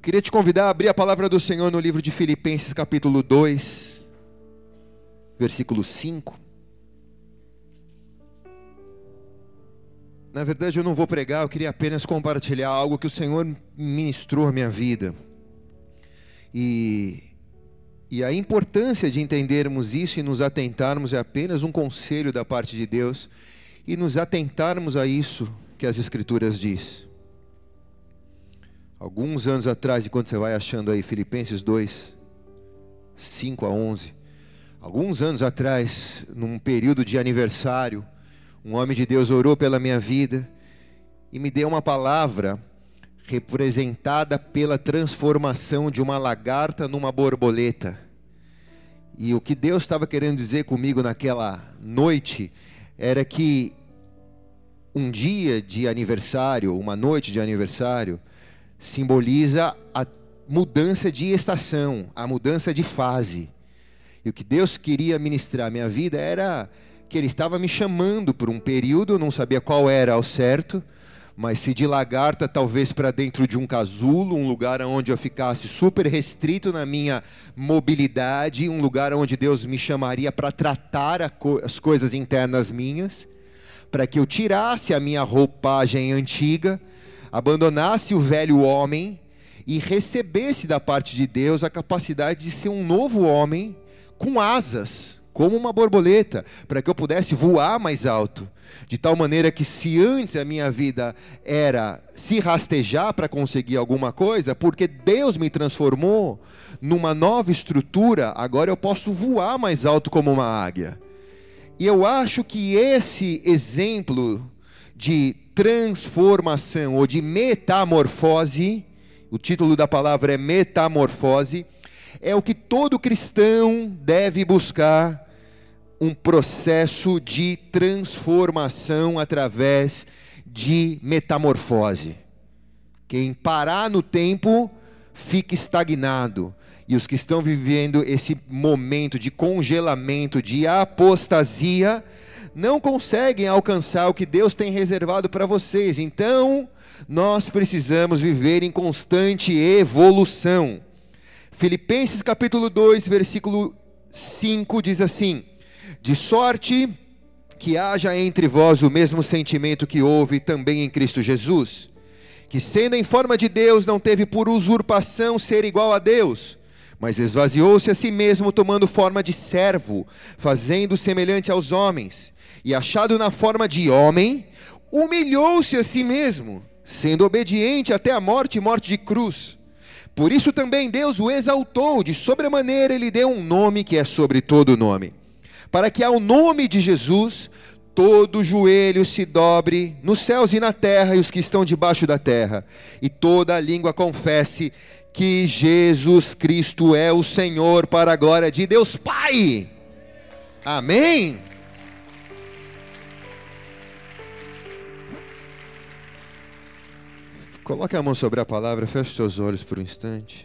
Eu queria te convidar a abrir a palavra do Senhor no livro de Filipenses, capítulo 2, versículo 5. Na verdade, eu não vou pregar, eu queria apenas compartilhar algo que o Senhor ministrou à minha vida. E, e a importância de entendermos isso e nos atentarmos é apenas um conselho da parte de Deus e nos atentarmos a isso que as Escrituras diz. Alguns anos atrás, enquanto você vai achando aí Filipenses 2, 5 a 11, alguns anos atrás, num período de aniversário, um homem de Deus orou pela minha vida e me deu uma palavra representada pela transformação de uma lagarta numa borboleta. E o que Deus estava querendo dizer comigo naquela noite era que um dia de aniversário, uma noite de aniversário, simboliza a mudança de estação, a mudança de fase. E o que Deus queria ministrar à minha vida era que Ele estava me chamando por um período, eu não sabia qual era ao certo, mas se de lagarta, talvez para dentro de um casulo, um lugar onde eu ficasse super restrito na minha mobilidade, um lugar onde Deus me chamaria para tratar as coisas internas minhas, para que eu tirasse a minha roupagem antiga abandonasse o velho homem e recebesse da parte de Deus a capacidade de ser um novo homem com asas, como uma borboleta, para que eu pudesse voar mais alto. De tal maneira que, se antes a minha vida era se rastejar para conseguir alguma coisa, porque Deus me transformou numa nova estrutura, agora eu posso voar mais alto como uma águia. E eu acho que esse exemplo de transformação ou de metamorfose, o título da palavra é metamorfose, é o que todo cristão deve buscar um processo de transformação através de metamorfose. Quem parar no tempo fica estagnado. E os que estão vivendo esse momento de congelamento, de apostasia, não conseguem alcançar o que Deus tem reservado para vocês. Então, nós precisamos viver em constante evolução. Filipenses capítulo 2, versículo 5 diz assim: De sorte que haja entre vós o mesmo sentimento que houve também em Cristo Jesus, que sendo em forma de Deus, não teve por usurpação ser igual a Deus, mas esvaziou-se a si mesmo, tomando forma de servo, fazendo semelhante aos homens e achado na forma de homem, humilhou-se a si mesmo, sendo obediente até a morte e morte de cruz. Por isso também Deus o exaltou, de sobremaneira ele deu um nome que é sobre todo nome, para que ao nome de Jesus todo joelho se dobre nos céus e na terra e os que estão debaixo da terra, e toda a língua confesse que Jesus Cristo é o Senhor para a glória de Deus Pai. Amém. Coloque a mão sobre a palavra, feche seus olhos por um instante.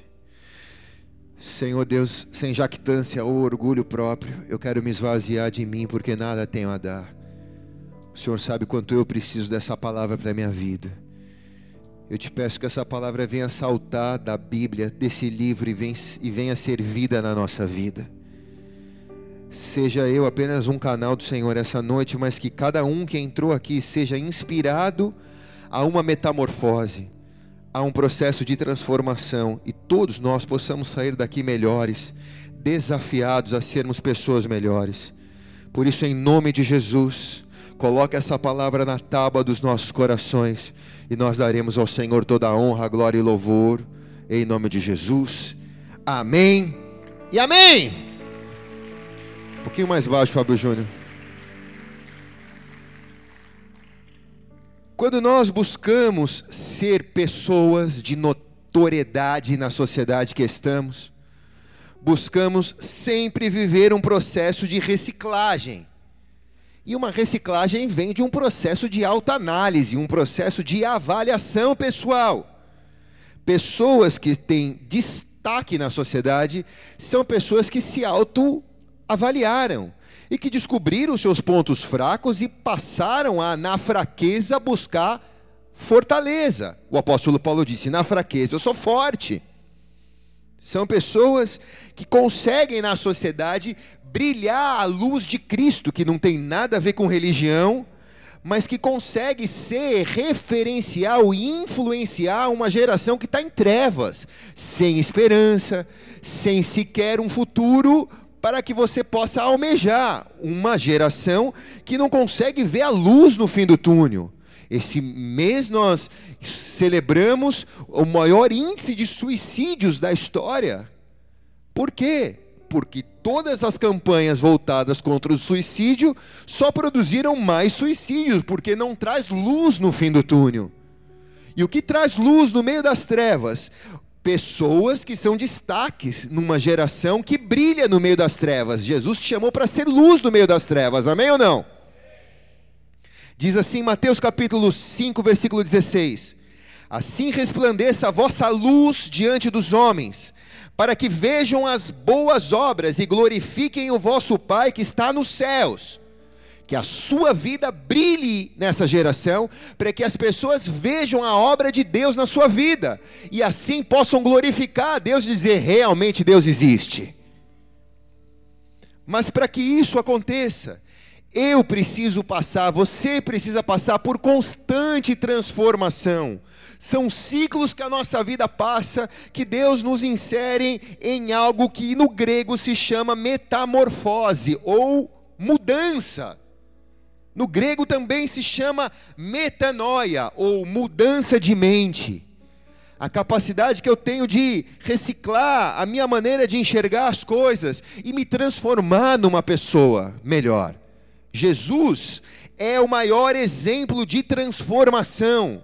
Senhor Deus, sem jactância ou orgulho próprio, eu quero me esvaziar de mim porque nada tenho a dar. O Senhor sabe quanto eu preciso dessa palavra para a minha vida. Eu te peço que essa palavra venha saltar da Bíblia, desse livro, e venha, ser vida na nossa vida. Seja eu apenas um canal do Senhor essa noite, mas que cada um que entrou aqui seja inspirado a uma metamorfose, a um processo de transformação e todos nós possamos sair daqui melhores, desafiados a sermos pessoas melhores. Por isso, em nome de Jesus, coloque essa palavra na tábua dos nossos corações e nós daremos ao Senhor toda a honra, glória e louvor, em nome de Jesus. Amém e amém. Um pouquinho mais baixo, Fábio Júnior. Quando nós buscamos ser pessoas de notoriedade na sociedade que estamos, buscamos sempre viver um processo de reciclagem. E uma reciclagem vem de um processo de alta análise, um processo de avaliação pessoal. Pessoas que têm destaque na sociedade são pessoas que se autoavaliaram e que descobriram seus pontos fracos e passaram a, na fraqueza, buscar fortaleza. O apóstolo Paulo disse: na fraqueza eu sou forte. São pessoas que conseguem na sociedade brilhar a luz de Cristo, que não tem nada a ver com religião, mas que consegue ser referencial e influenciar uma geração que está em trevas, sem esperança, sem sequer um futuro para que você possa almejar uma geração que não consegue ver a luz no fim do túnel. Esse mês nós celebramos o maior índice de suicídios da história. Por quê? Porque todas as campanhas voltadas contra o suicídio só produziram mais suicídios, porque não traz luz no fim do túnel. E o que traz luz no meio das trevas? Pessoas que são destaques numa geração que brilha no meio das trevas. Jesus te chamou para ser luz no meio das trevas, amém ou não? Diz assim Mateus capítulo 5, versículo 16: Assim resplandeça a vossa luz diante dos homens, para que vejam as boas obras e glorifiquem o vosso Pai que está nos céus. Que a sua vida brilhe nessa geração, para que as pessoas vejam a obra de Deus na sua vida, e assim possam glorificar a Deus e dizer: realmente Deus existe. Mas para que isso aconteça, eu preciso passar, você precisa passar por constante transformação. São ciclos que a nossa vida passa, que Deus nos insere em algo que no grego se chama metamorfose ou mudança. No grego também se chama metanoia ou mudança de mente. A capacidade que eu tenho de reciclar a minha maneira de enxergar as coisas e me transformar numa pessoa melhor. Jesus é o maior exemplo de transformação.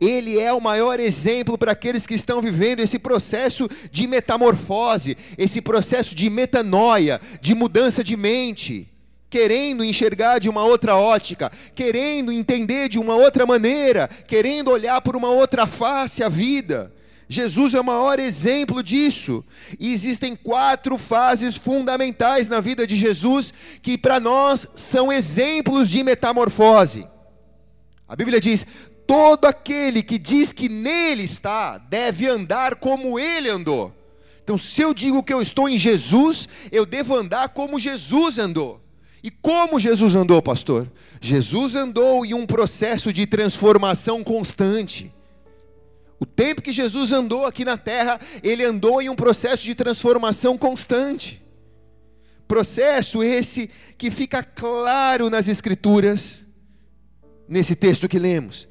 Ele é o maior exemplo para aqueles que estão vivendo esse processo de metamorfose, esse processo de metanoia, de mudança de mente, querendo enxergar de uma outra ótica, querendo entender de uma outra maneira, querendo olhar por uma outra face a vida. Jesus é o maior exemplo disso. E existem quatro fases fundamentais na vida de Jesus que para nós são exemplos de metamorfose. A Bíblia diz: todo aquele que diz que nele está deve andar como ele andou. Então, se eu digo que eu estou em Jesus, eu devo andar como Jesus andou. E como Jesus andou, pastor? Jesus andou em um processo de transformação constante. O tempo que Jesus andou aqui na terra, ele andou em um processo de transformação constante. Processo esse que fica claro nas Escrituras, nesse texto que lemos,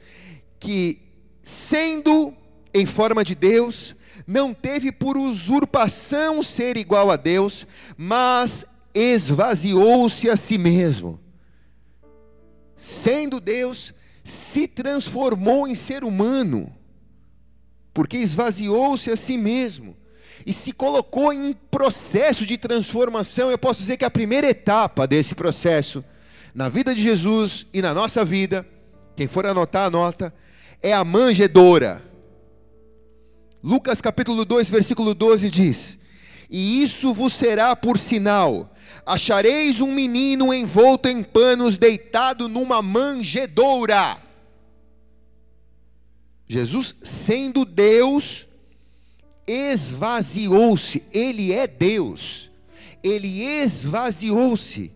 que sendo em forma de Deus, não teve por usurpação ser igual a Deus, mas esvaziou-se a si mesmo. Sendo Deus, se transformou em ser humano porque esvaziou-se a si mesmo e se colocou em um processo de transformação. Eu posso dizer que a primeira etapa desse processo, na vida de Jesus e na nossa vida, quem for anotar, anota, é a manjedoura. Lucas capítulo 2, versículo 12 diz: E isso vos será por sinal: achareis um menino envolto em panos, deitado numa manjedoura. Jesus, sendo Deus, esvaziou-se, Ele é Deus, Ele esvaziou-se,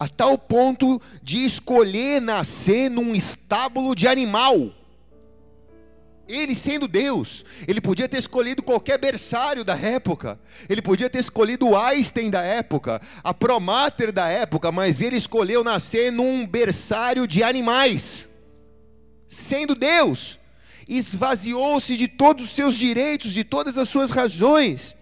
a tal ponto de escolher nascer num estábulo de animal. Ele sendo Deus, ele podia ter escolhido qualquer berçário da época, ele podia ter escolhido o Einstein da época, a Promater da época, mas ele escolheu nascer num berçário de animais, sendo Deus esvaziou-se de todos os seus direitos, de todas as suas razões.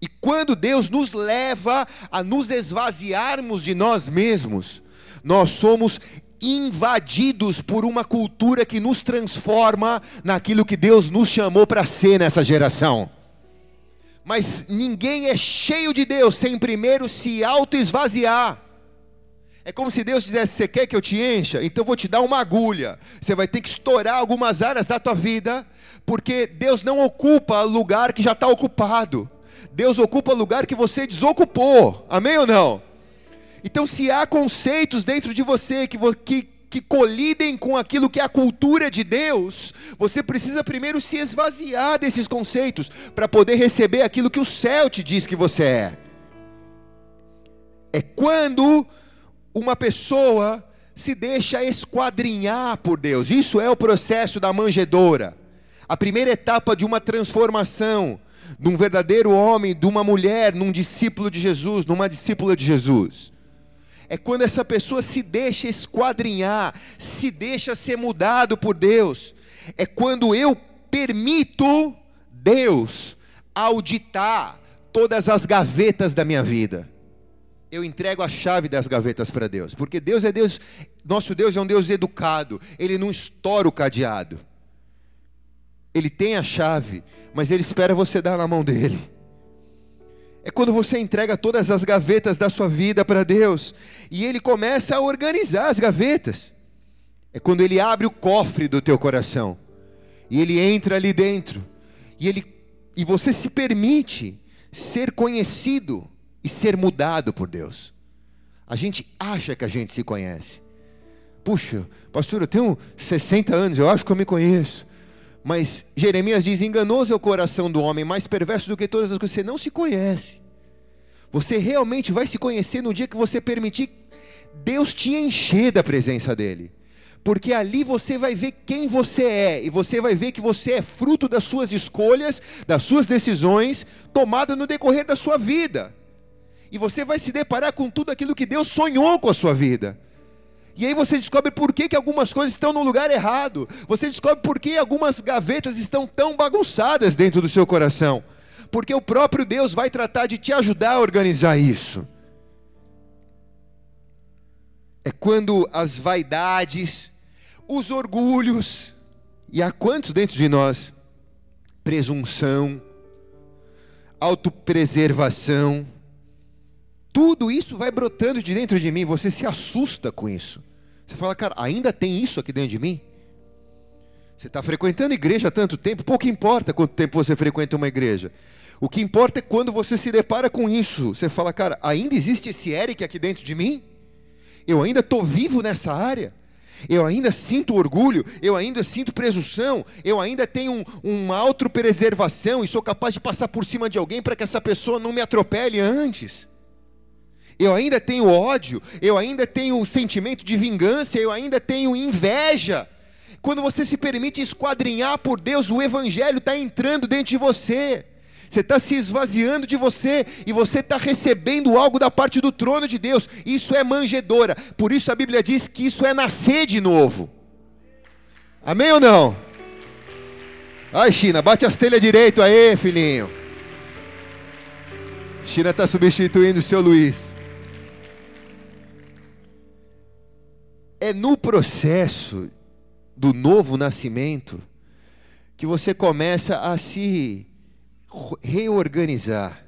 E quando Deus nos leva a nos esvaziarmos de nós mesmos, nós somos invadidos por uma cultura que nos transforma naquilo que Deus nos chamou para ser nessa geração. Mas ninguém é cheio de Deus sem primeiro se auto-esvaziar. É como se Deus dissesse: Você quer que eu te encha? Então eu vou te dar uma agulha. Você vai ter que estourar algumas áreas da tua vida, porque Deus não ocupa lugar que já está ocupado. Deus ocupa lugar que você desocupou. Amém ou não? Então, se há conceitos dentro de você que, que que colidem com aquilo que é a cultura de Deus, você precisa primeiro se esvaziar desses conceitos para poder receber aquilo que o céu te diz que você é. É quando uma pessoa se deixa esquadrinhar por Deus. Isso é o processo da manjedoura. A primeira etapa de uma transformação de um verdadeiro homem, de uma mulher, num discípulo de Jesus, numa discípula de Jesus. É quando essa pessoa se deixa esquadrinhar, se deixa ser mudado por Deus. É quando eu permito Deus auditar todas as gavetas da minha vida eu entrego a chave das gavetas para Deus, porque Deus é Deus, nosso Deus é um Deus educado, ele não estoura o cadeado. Ele tem a chave, mas ele espera você dar na mão dele. É quando você entrega todas as gavetas da sua vida para Deus e ele começa a organizar as gavetas. É quando ele abre o cofre do teu coração e ele entra ali dentro e ele e você se permite ser conhecido e ser mudado por Deus. A gente acha que a gente se conhece. Puxa, pastor, eu tenho 60 anos, eu acho que eu me conheço. Mas Jeremias diz: enganoso é o coração do homem, mais perverso do que todas as coisas. Você não se conhece. Você realmente vai se conhecer no dia que você permitir Deus te encher da presença dEle. Porque ali você vai ver quem você é, e você vai ver que você é fruto das suas escolhas, das suas decisões, tomadas no decorrer da sua vida e você vai se deparar com tudo aquilo que Deus sonhou com a sua vida. E aí você descobre por que, que algumas coisas estão no lugar errado. Você descobre por que algumas gavetas estão tão bagunçadas dentro do seu coração. Porque o próprio Deus vai tratar de te ajudar a organizar isso. É quando as vaidades, os orgulhos, e há quantos dentro de nós? Presunção, autopreservação, tudo isso vai brotando de dentro de mim, você se assusta com isso. Você fala, cara, ainda tem isso aqui dentro de mim? Você está frequentando igreja há tanto tempo, pouco importa quanto tempo você frequenta uma igreja. O que importa é quando você se depara com isso. Você fala, cara, ainda existe esse Eric aqui dentro de mim? Eu ainda estou vivo nessa área? Eu ainda sinto orgulho, eu ainda sinto presunção, eu ainda tenho um, uma autopreservação e sou capaz de passar por cima de alguém para que essa pessoa não me atropele antes eu ainda tenho ódio, eu ainda tenho sentimento de vingança, eu ainda tenho inveja. Quando você se permite esquadrinhar por Deus, o Evangelho está entrando dentro de você. Você está se esvaziando de você e você está recebendo algo da parte do trono de Deus. Isso é manjedora. Por isso a Bíblia diz que isso é nascer de novo. Amém ou não? Ai, China, bate as telhas direito aí, filhinho. China está substituindo o seu Luiz. É no processo do novo nascimento que você começa a se reorganizar.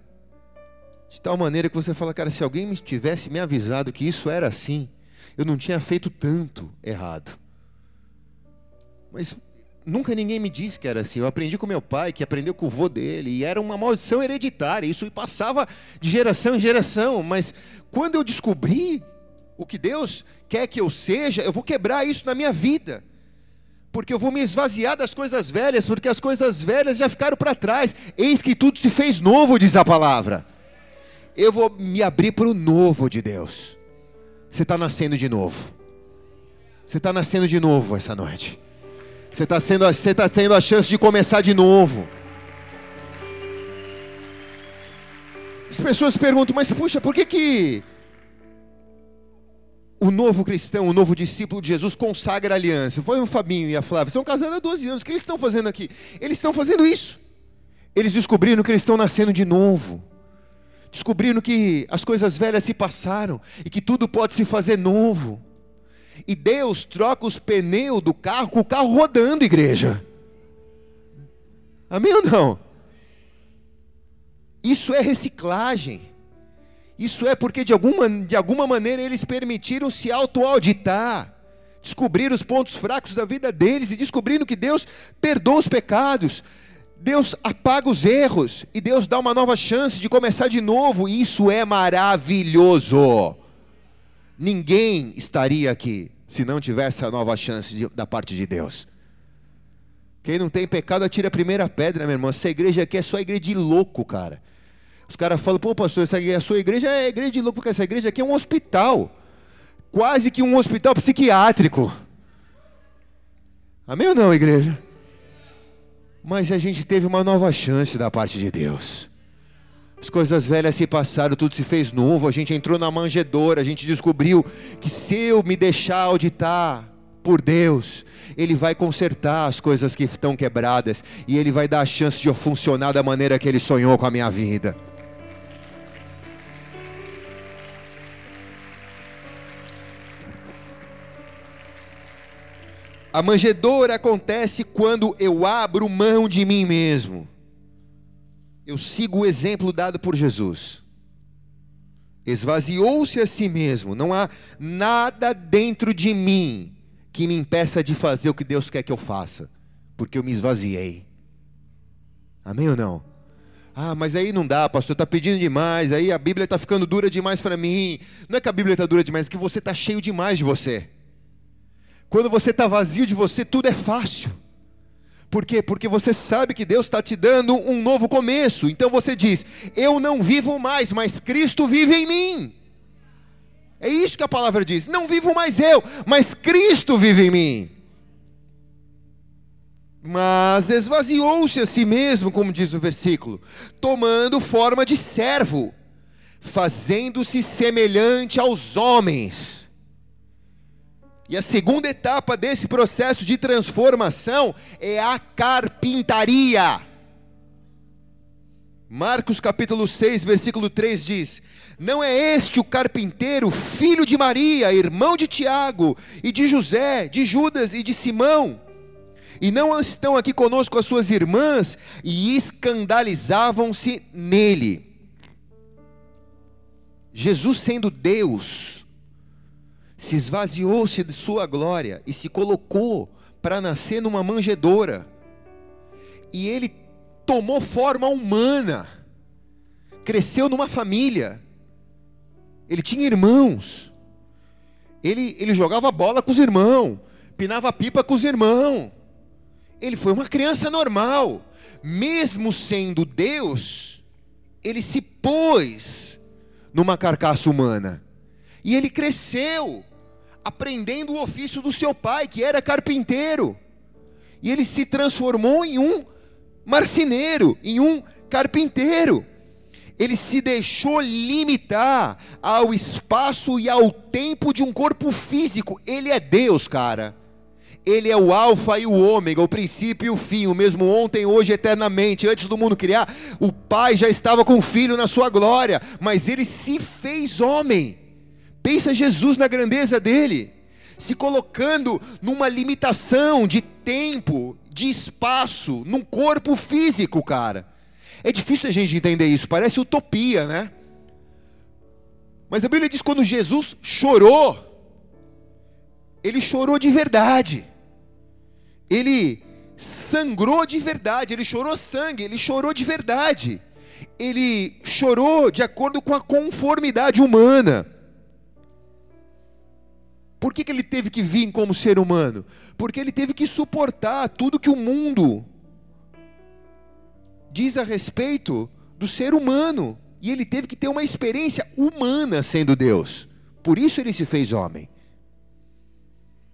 De tal maneira que você fala, cara, se alguém me tivesse me avisado que isso era assim, eu não tinha feito tanto errado. Mas nunca ninguém me disse que era assim. Eu aprendi com meu pai, que aprendeu com o vô dele, e era uma maldição hereditária. Isso passava de geração em geração. Mas quando eu descobri o que Deus quer que eu seja, eu vou quebrar isso na minha vida. Porque eu vou me esvaziar das coisas velhas, porque as coisas velhas já ficaram para trás. Eis que tudo se fez novo, diz a palavra. Eu vou me abrir para o novo de Deus. Você está nascendo de novo. Você está nascendo de novo essa noite. Você está tá tendo a chance de começar de novo. As pessoas perguntam, mas puxa, por que que o novo cristão, o novo discípulo de Jesus consagra a aliança. Foi o Fabinho e a Flávia, estão casados há 12 anos. O que eles estão fazendo aqui? Eles estão fazendo isso. Eles descobriram que eles estão nascendo de novo. Descobriram que as coisas velhas se passaram e que tudo pode se fazer novo. E Deus troca os pneus do carro com o carro rodando, igreja. Amém ou não? Isso é reciclagem. Isso é porque de alguma, de alguma maneira eles permitiram se auto-auditar, descobrir os pontos fracos da vida deles e descobrindo que Deus perdoa os pecados, Deus apaga os erros e Deus dá uma nova chance de começar de novo. Isso é maravilhoso. Ninguém estaria aqui se não tivesse a nova chance de, da parte de Deus. Quem não tem pecado, atira a primeira pedra, meu irmão. Essa igreja aqui é só igreja de louco, cara. Os caras falam, pô, pastor, essa, a sua igreja é igreja de louco, porque essa igreja aqui é um hospital. Quase que um hospital psiquiátrico. Amém ou não, igreja? Mas a gente teve uma nova chance da parte de Deus. As coisas velhas se passaram, tudo se fez novo. A gente entrou na manjedoura, a gente descobriu que se eu me deixar auditar por Deus, Ele vai consertar as coisas que estão quebradas e Ele vai dar a chance de eu funcionar da maneira que Ele sonhou com a minha vida. A manjedoura acontece quando eu abro mão de mim mesmo. Eu sigo o exemplo dado por Jesus. Esvaziou-se a si mesmo, não há nada dentro de mim que me impeça de fazer o que Deus quer que eu faça, porque eu me esvaziei. Amém ou não? Ah, mas aí não dá, pastor, está pedindo demais, aí a Bíblia está ficando dura demais para mim. Não é que a Bíblia está dura demais, é que você está cheio demais de você. Quando você está vazio de você, tudo é fácil. Por quê? Porque você sabe que Deus está te dando um novo começo. Então você diz: Eu não vivo mais, mas Cristo vive em mim. É isso que a palavra diz. Não vivo mais eu, mas Cristo vive em mim. Mas esvaziou-se a si mesmo, como diz o versículo, tomando forma de servo, fazendo-se semelhante aos homens. E a segunda etapa desse processo de transformação é a carpintaria. Marcos capítulo 6, versículo 3 diz: não é este o carpinteiro, filho de Maria, irmão de Tiago, e de José, de Judas e de Simão? E não estão aqui conosco as suas irmãs? E escandalizavam-se nele. Jesus, sendo Deus, se esvaziou-se de sua glória e se colocou para nascer numa manjedoura. E ele tomou forma humana, cresceu numa família ele tinha irmãos. Ele, ele jogava bola com os irmãos, pinava pipa com os irmãos. Ele foi uma criança normal. Mesmo sendo Deus, ele se pôs numa carcaça humana. E ele cresceu, aprendendo o ofício do seu pai, que era carpinteiro. E ele se transformou em um marceneiro, em um carpinteiro ele se deixou limitar ao espaço e ao tempo de um corpo físico. Ele é Deus, cara. Ele é o Alfa e o Ômega, o princípio e o fim, o mesmo ontem, hoje, eternamente. Antes do mundo criar, o Pai já estava com o Filho na sua glória, mas ele se fez homem. Pensa Jesus na grandeza dele, se colocando numa limitação de tempo, de espaço, num corpo físico, cara. É difícil a gente entender isso, parece utopia, né? Mas a Bíblia diz que quando Jesus chorou, ele chorou de verdade. Ele sangrou de verdade, ele chorou sangue, ele chorou de verdade. Ele chorou de acordo com a conformidade humana. Por que, que ele teve que vir como ser humano? Porque ele teve que suportar tudo que o mundo diz a respeito do ser humano. E ele teve que ter uma experiência humana sendo Deus. Por isso ele se fez homem.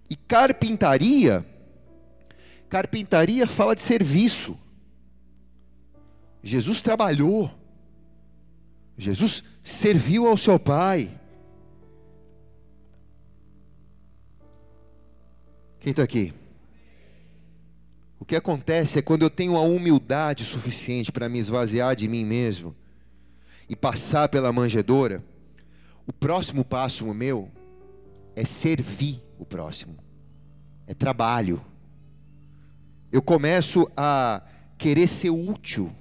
E carpintaria, carpintaria fala de serviço. Jesus trabalhou. Jesus serviu ao seu pai. Quem está aqui? O que acontece é quando eu tenho a humildade suficiente para me esvaziar de mim mesmo e passar pela manjedoura, o próximo passo meu é servir o próximo, é trabalho. Eu começo a querer ser útil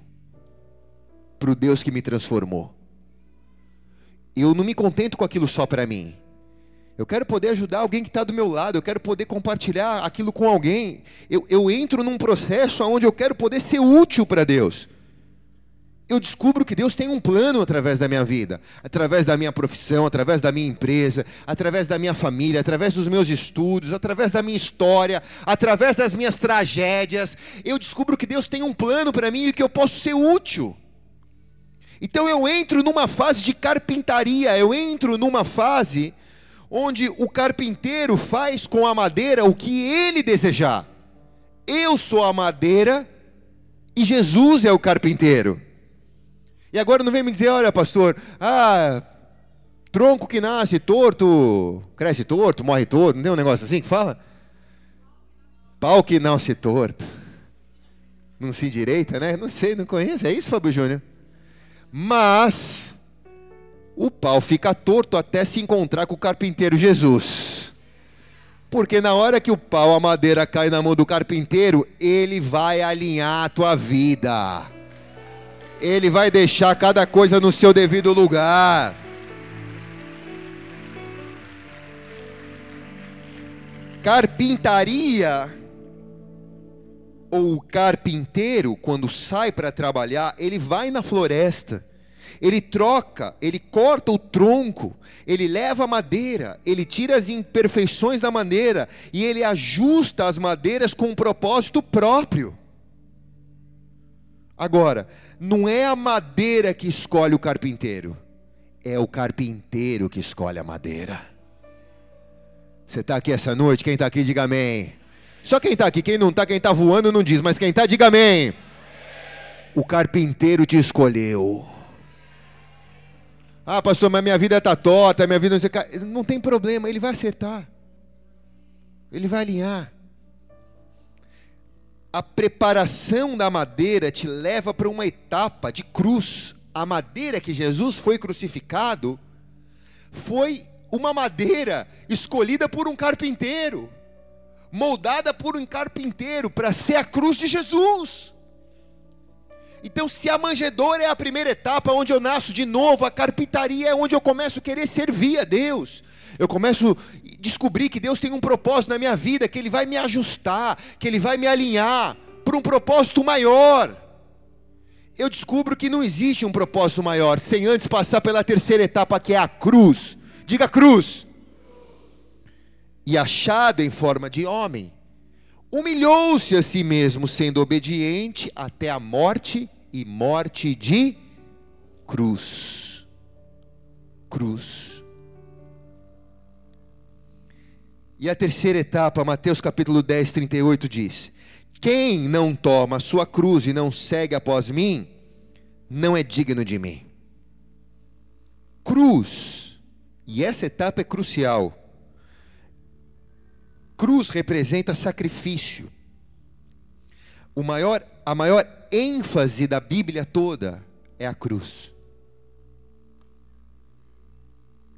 para o Deus que me transformou. Eu não me contento com aquilo só para mim. Eu quero poder ajudar alguém que está do meu lado, eu quero poder compartilhar aquilo com alguém. Eu, eu entro num processo onde eu quero poder ser útil para Deus. eu descubro que Deus tem um plano através da minha vida, através da minha profissão, através da minha empresa, através da minha família, através dos meus estudos, através da minha história, através das minhas tragédias. Eu descubro que Deus tem um plano para mim e que eu posso ser útil. Então eu entro numa fase de carpintaria, eu entro numa fase onde o carpinteiro faz com a madeira o que ele desejar. Eu sou a madeira e Jesus é o carpinteiro. E agora não vem me dizer, olha, pastor, ah, tronco que nasce torto, cresce torto, morre torto, não tem um negócio assim que fala? Pau que nasce torto, não se endireita, né? Não sei, não conhece, é isso, Fábio Júnior? Mas o pau fica torto até se encontrar com o carpinteiro Jesus. Porque na hora que o pau, a madeira cai na mão do carpinteiro, ele vai alinhar a tua vida. Ele vai deixar cada coisa no seu devido lugar. Carpintaria ou o carpinteiro, quando sai para trabalhar, ele vai na floresta, ele troca, ele corta o tronco, ele leva a madeira, ele tira as imperfeições da madeira e ele ajusta as madeiras com um propósito próprio. Agora, não é a madeira que escolhe o carpinteiro, é o carpinteiro que escolhe a madeira. Você está aqui essa noite? Quem está aqui, diga amém. Só quem está aqui, quem não está, quem está voando não diz, mas quem está, diga amém. O carpinteiro te escolheu. Ah, pastor, mas minha vida está torta, minha vida não Não tem problema, ele vai acertar. Ele vai alinhar a preparação da madeira te leva para uma etapa de cruz. A madeira que Jesus foi crucificado foi uma madeira escolhida por um carpinteiro, moldada por um carpinteiro para ser a cruz de Jesus. Então, se a manjedoura é a primeira etapa onde eu nasço de novo, a carpintaria é onde eu começo a querer servir a Deus eu começo a descobrir que Deus tem um propósito na minha vida, que Ele vai me ajustar, que Ele vai me alinhar para um propósito maior. Eu descubro que não existe um propósito maior sem antes passar pela terceira etapa, que é a cruz. Diga cruz. E achado em forma de homem, humilhou-se a si mesmo, sendo obediente até a morte e morte de cruz. Cruz. E a terceira etapa, Mateus capítulo 10, 38 diz: Quem não toma a sua cruz e não segue após mim, não é digno de mim. Cruz, e essa etapa é crucial. Cruz representa sacrifício. O maior, a maior ênfase da Bíblia toda é a cruz.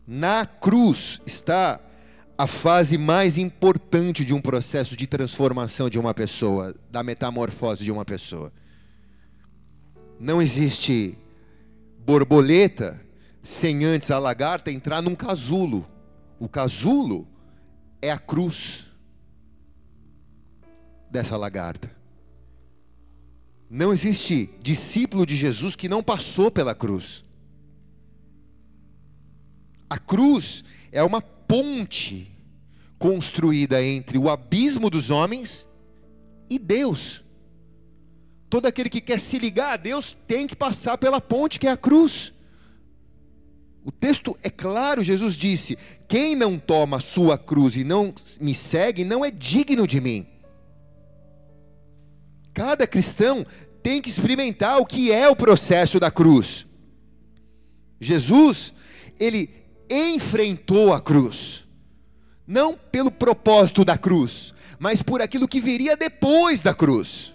Na cruz está a fase mais importante de um processo de transformação de uma pessoa, da metamorfose de uma pessoa. Não existe borboleta sem antes a lagarta entrar num casulo. O casulo é a cruz dessa lagarta. Não existe discípulo de Jesus que não passou pela cruz. A cruz é uma ponte construída entre o abismo dos homens e Deus. Todo aquele que quer se ligar a Deus tem que passar pela ponte que é a cruz. O texto é claro, Jesus disse: Quem não toma a sua cruz e não me segue, não é digno de mim. Cada cristão tem que experimentar o que é o processo da cruz. Jesus, ele enfrentou a cruz, não pelo propósito da cruz, mas por aquilo que viria depois da cruz.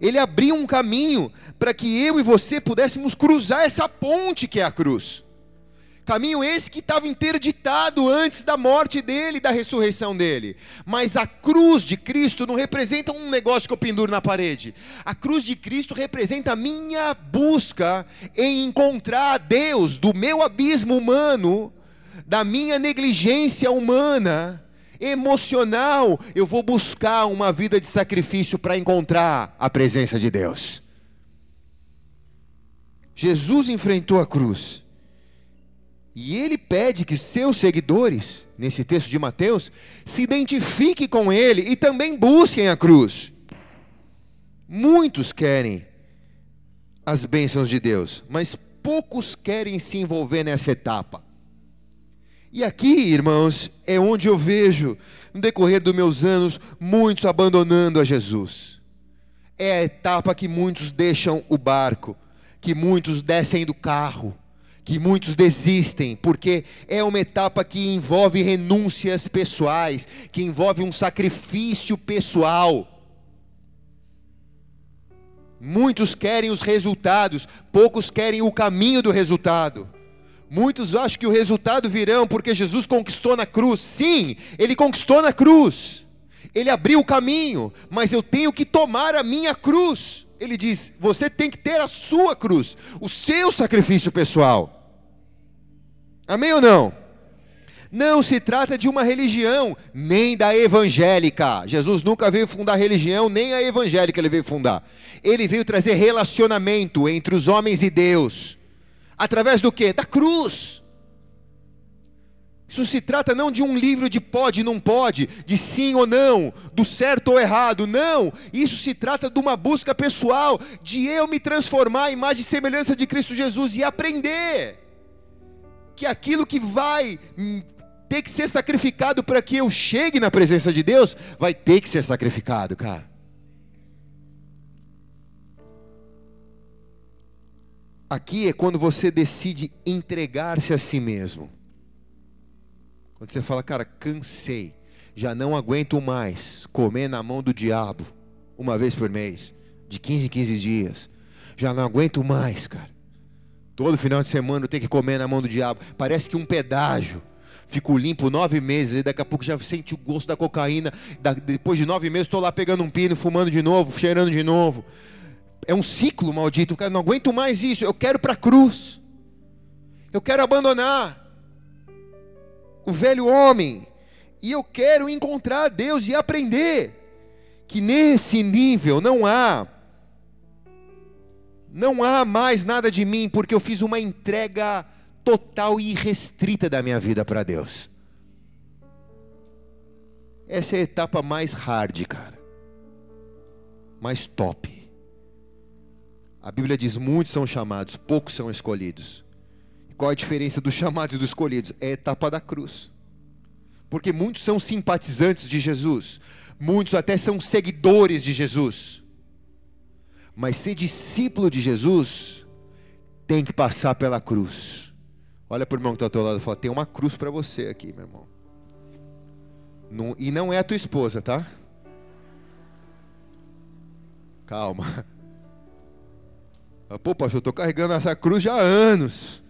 Ele abriu um caminho para que eu e você pudéssemos cruzar essa ponte que é a cruz. Caminho esse que estava interditado antes da morte dele e da ressurreição dele. Mas a cruz de Cristo não representa um negócio que eu penduro na parede. A cruz de Cristo representa a minha busca em encontrar Deus do meu abismo humano, da minha negligência humana, emocional. Eu vou buscar uma vida de sacrifício para encontrar a presença de Deus. Jesus enfrentou a cruz. E ele pede que seus seguidores, nesse texto de Mateus, se identifiquem com ele e também busquem a cruz. Muitos querem as bênçãos de Deus, mas poucos querem se envolver nessa etapa. E aqui, irmãos, é onde eu vejo, no decorrer dos meus anos, muitos abandonando a Jesus. É a etapa que muitos deixam o barco, que muitos descem do carro que muitos desistem, porque é uma etapa que envolve renúncias pessoais, que envolve um sacrifício pessoal. Muitos querem os resultados, poucos querem o caminho do resultado. Muitos acham que o resultado virão porque Jesus conquistou na cruz. Sim, ele conquistou na cruz. Ele abriu o caminho, mas eu tenho que tomar a minha cruz ele diz: você tem que ter a sua cruz, o seu sacrifício pessoal. Amém ou não? Não se trata de uma religião, nem da evangélica. Jesus nunca veio fundar religião, nem a evangélica ele veio fundar. Ele veio trazer relacionamento entre os homens e Deus. Através do que? Da cruz. Isso se trata não de um livro de pode e não pode, de sim ou não, do certo ou errado, não. Isso se trata de uma busca pessoal, de eu me transformar em imagem e semelhança de Cristo Jesus e aprender que aquilo que vai ter que ser sacrificado para que eu chegue na presença de Deus, vai ter que ser sacrificado, cara. Aqui é quando você decide entregar-se a si mesmo. Quando você fala, cara, cansei, já não aguento mais comer na mão do diabo uma vez por mês, de 15 em 15 dias. Já não aguento mais, cara. Todo final de semana eu tenho que comer na mão do diabo. Parece que um pedágio. Fico limpo nove meses, e daqui a pouco já sente o gosto da cocaína. depois de nove meses estou lá pegando um pino, fumando de novo, cheirando de novo. É um ciclo maldito. Cara, não aguento mais isso. Eu quero para a cruz. Eu quero abandonar o velho homem. E eu quero encontrar Deus e aprender que nesse nível não há não há mais nada de mim porque eu fiz uma entrega total e irrestrita da minha vida para Deus. Essa é a etapa mais hard, cara. Mais top. A Bíblia diz: muitos são chamados, poucos são escolhidos. Qual a diferença dos chamados e dos escolhidos? É a etapa da cruz. Porque muitos são simpatizantes de Jesus, muitos até são seguidores de Jesus. Mas ser discípulo de Jesus tem que passar pela cruz. Olha para o irmão que está ao teu lado e fala: tem uma cruz para você aqui, meu irmão. Não, e não é a tua esposa, tá? Calma. Pô, pastor, eu estou carregando essa cruz já há anos.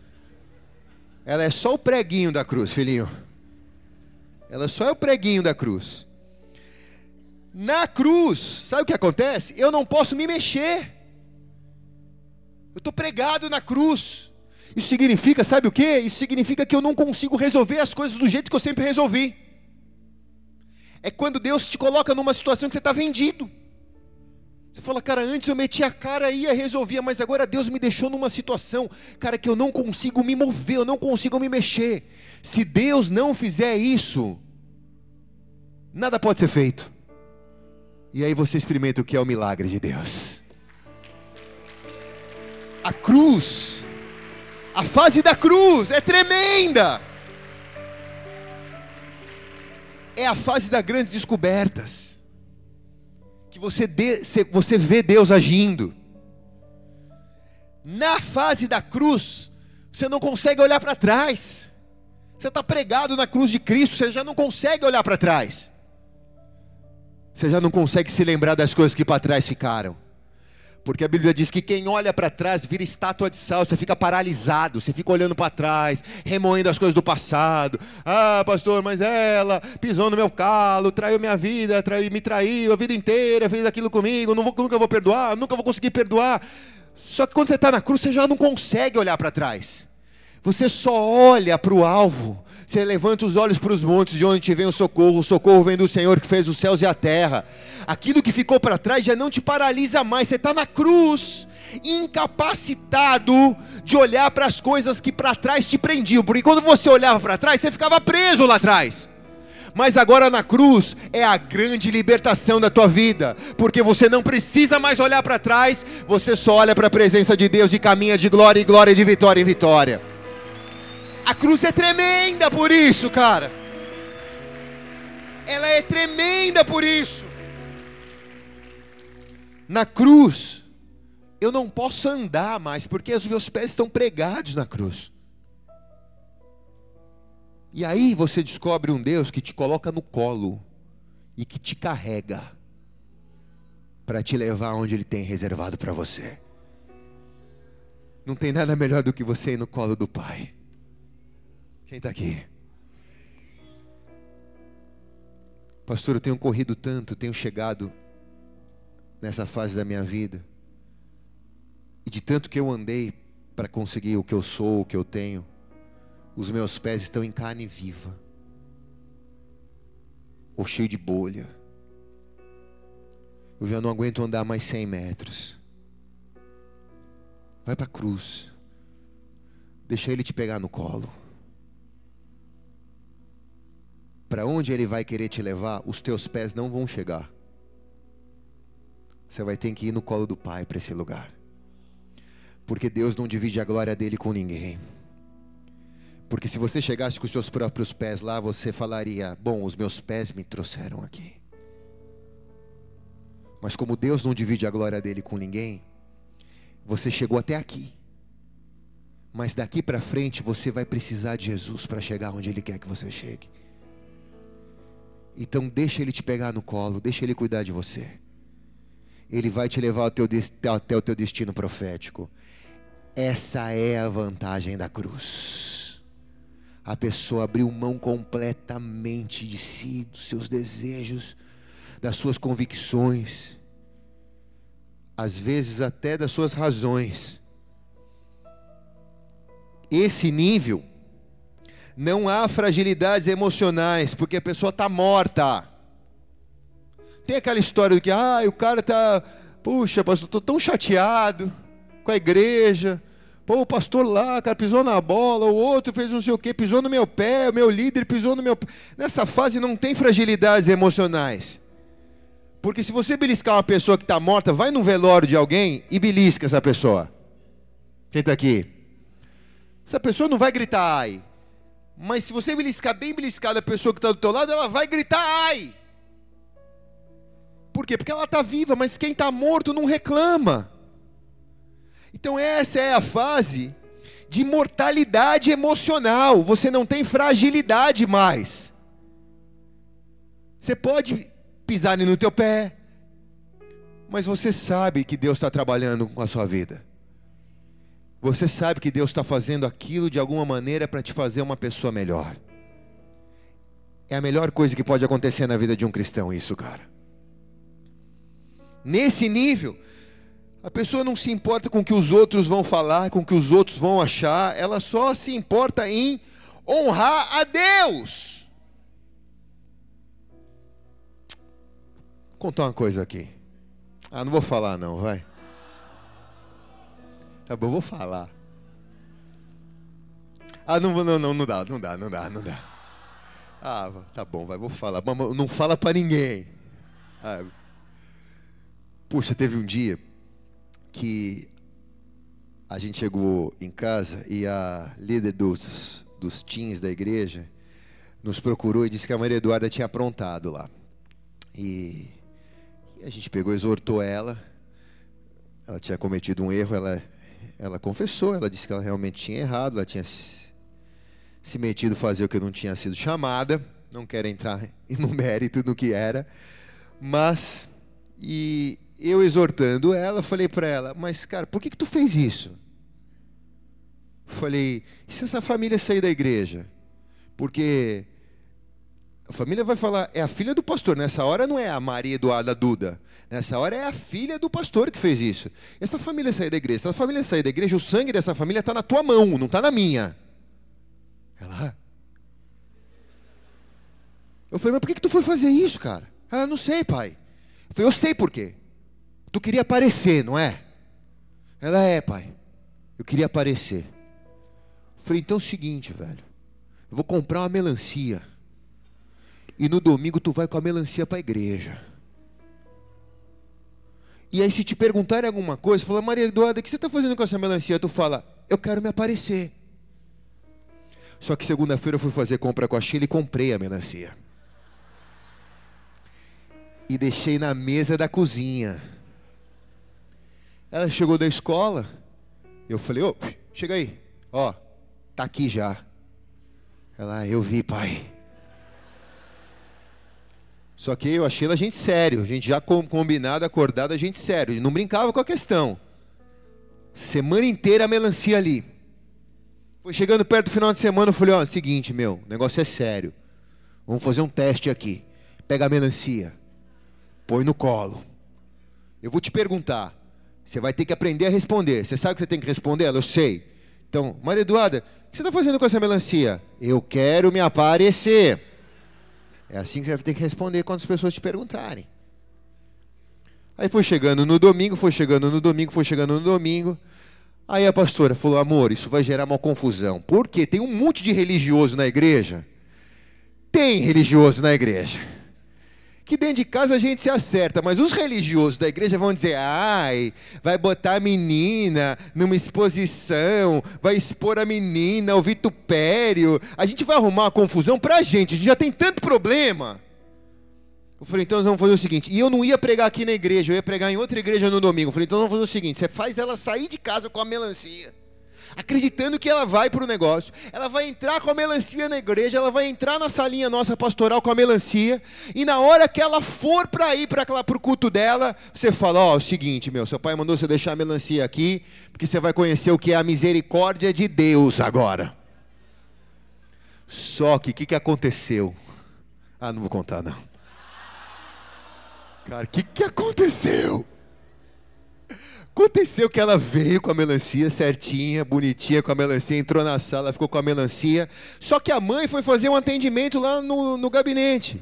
Ela é só o preguinho da cruz, filhinho. Ela só é o preguinho da cruz. Na cruz, sabe o que acontece? Eu não posso me mexer. Eu estou pregado na cruz. Isso significa, sabe o que? Isso significa que eu não consigo resolver as coisas do jeito que eu sempre resolvi. É quando Deus te coloca numa situação que você está vendido. Você fala, cara, antes eu metia a cara e ia resolvia, mas agora Deus me deixou numa situação, cara, que eu não consigo me mover, eu não consigo me mexer. Se Deus não fizer isso, nada pode ser feito. E aí você experimenta o que é o milagre de Deus. A cruz, a fase da cruz é tremenda. É a fase das grandes descobertas. Que você, de, você vê Deus agindo. Na fase da cruz, você não consegue olhar para trás. Você está pregado na cruz de Cristo, você já não consegue olhar para trás. Você já não consegue se lembrar das coisas que para trás ficaram. Porque a Bíblia diz que quem olha para trás vira estátua de sal, você fica paralisado, você fica olhando para trás, remoendo as coisas do passado. Ah, pastor, mas ela pisou no meu calo, traiu minha vida, traiu, me traiu a vida inteira, fez aquilo comigo, vou, nunca vou perdoar, nunca vou conseguir perdoar. Só que quando você está na cruz, você já não consegue olhar para trás. Você só olha para o alvo. Você levanta os olhos para os montes, de onde te vem o socorro. O socorro vem do Senhor que fez os céus e a terra. Aquilo que ficou para trás já não te paralisa mais. Você está na cruz. incapacitado de olhar para as coisas que para trás te prendiam, porque quando você olhava para trás, você ficava preso lá atrás. Mas agora na cruz é a grande libertação da tua vida, porque você não precisa mais olhar para trás, você só olha para a presença de Deus e caminha de glória em glória, de vitória em vitória. A cruz é tremenda por isso, cara. Ela é tremenda por isso. Na cruz, eu não posso andar mais, porque os meus pés estão pregados na cruz. E aí você descobre um Deus que te coloca no colo e que te carrega para te levar onde Ele tem reservado para você. Não tem nada melhor do que você ir no colo do Pai. Quem está aqui? Pastor, eu tenho corrido tanto, tenho chegado nessa fase da minha vida, e de tanto que eu andei para conseguir o que eu sou, o que eu tenho, os meus pés estão em carne viva, ou cheio de bolha. Eu já não aguento andar mais 100 metros. Vai para a cruz. Deixa ele te pegar no colo. Para onde ele vai querer te levar, os teus pés não vão chegar. Você vai ter que ir no colo do Pai para esse lugar. Porque Deus não divide a glória dele com ninguém. Porque se você chegasse com os seus próprios pés lá, você falaria: Bom, os meus pés me trouxeram aqui. Mas como Deus não divide a glória dele com ninguém, você chegou até aqui. Mas daqui para frente você vai precisar de Jesus para chegar onde Ele quer que você chegue. Então deixa Ele te pegar no colo, deixa Ele cuidar de você. Ele vai te levar até o teu destino profético. Essa é a vantagem da cruz a pessoa abriu mão completamente de si, dos seus desejos, das suas convicções, às vezes até das suas razões. Esse nível, não há fragilidades emocionais, porque a pessoa está morta. Tem aquela história do que, ah, o cara está, puxa, pastor, estou tão chateado com a igreja, Pô, o pastor lá, cara, pisou na bola, o outro fez não sei o quê, pisou no meu pé, o meu líder pisou no meu pé. Nessa fase não tem fragilidades emocionais. Porque se você beliscar uma pessoa que está morta, vai no velório de alguém e belisca essa pessoa. Quem está aqui? Essa pessoa não vai gritar ai. Mas se você beliscar bem beliscada a pessoa que está do teu lado, ela vai gritar ai. Por quê? Porque ela está viva, mas quem está morto não reclama. Então, essa é a fase de mortalidade emocional. Você não tem fragilidade mais. Você pode pisar no teu pé, mas você sabe que Deus está trabalhando com a sua vida. Você sabe que Deus está fazendo aquilo de alguma maneira para te fazer uma pessoa melhor. É a melhor coisa que pode acontecer na vida de um cristão, isso, cara. Nesse nível, a pessoa não se importa com o que os outros vão falar, com o que os outros vão achar, ela só se importa em honrar a Deus. Vou contar uma coisa aqui. Ah, não vou falar não, vai. Tá bom, vou falar. Ah, não, não, não, não dá, não dá, não dá, não dá. Ah, tá bom, vai, vou falar. Não fala para ninguém. Ah, puxa, teve um dia que a gente chegou em casa e a líder dos, dos teens da igreja nos procurou e disse que a Maria Eduarda tinha aprontado lá. E, e a gente pegou exortou ela. Ela tinha cometido um erro, ela, ela confessou, ela disse que ela realmente tinha errado, ela tinha se, metido a fazer o que não tinha sido chamada. Não quero entrar no mérito do que era, mas e eu exortando ela, falei para ela, mas cara, por que, que tu fez isso? Falei, e se essa família sair da igreja? Porque a família vai falar, é a filha do pastor. Nessa hora não é a Maria Eduarda Duda. Nessa hora é a filha do pastor que fez isso. Essa família sair da igreja. Se a família sair da igreja, o sangue dessa família está na tua mão, não está na minha. Ela. Eu falei, mas por que, que tu foi fazer isso, cara? Ela, não sei, pai. Eu falei, eu sei por quê. Tu queria aparecer, não é? Ela é, pai. Eu queria aparecer. Falei, então é o seguinte, velho. Eu vou comprar uma melancia. E no domingo tu vai com a melancia para a igreja. E aí, se te perguntarem alguma coisa, fala, Maria Eduarda, o que você está fazendo com essa melancia? Tu fala, eu quero me aparecer. Só que segunda-feira eu fui fazer compra com a Sheila e comprei a melancia. E deixei na mesa da cozinha. Ela chegou da escola. Eu falei, ô, chega aí. Ó, tá aqui já. Ela, eu vi, pai. Só que eu achei a gente sério, a gente já combinado, acordado, a gente sério. Não brincava com a questão. Semana inteira a melancia ali. Foi chegando perto do final de semana, eu falei, ó, é seguinte, meu, o negócio é sério. Vamos fazer um teste aqui. Pega a melancia, põe no colo. Eu vou te perguntar. Você vai ter que aprender a responder. Você sabe que você tem que responder? Ela, eu sei. Então, Maria Eduarda, o que você está fazendo com essa melancia? Eu quero me aparecer. É assim que você vai ter que responder quando as pessoas te perguntarem. Aí foi chegando no domingo, foi chegando no domingo, foi chegando no domingo. Aí a pastora falou: amor, isso vai gerar uma confusão. Por quê? Tem um monte de religioso na igreja. Tem religioso na igreja. Que dentro de casa a gente se acerta, mas os religiosos da igreja vão dizer: ai, vai botar a menina numa exposição, vai expor a menina ao vitupério. A gente vai arrumar uma confusão para a gente, a gente já tem tanto problema. Eu falei, então nós vamos fazer o seguinte. E eu não ia pregar aqui na igreja, eu ia pregar em outra igreja no domingo. Eu falei, então nós vamos fazer o seguinte: você faz ela sair de casa com a melancia, acreditando que ela vai para o negócio, ela vai entrar com a melancia na igreja, ela vai entrar na salinha nossa pastoral com a melancia, e na hora que ela for para ir para o culto dela, você fala: ó, oh, é o seguinte, meu, seu pai mandou você deixar a melancia aqui, porque você vai conhecer o que é a misericórdia de Deus agora. Só que o que, que aconteceu? Ah, não vou contar não. Cara, o que, que aconteceu? Aconteceu que ela veio com a melancia certinha, bonitinha, com a melancia, entrou na sala, ficou com a melancia. Só que a mãe foi fazer um atendimento lá no, no gabinete.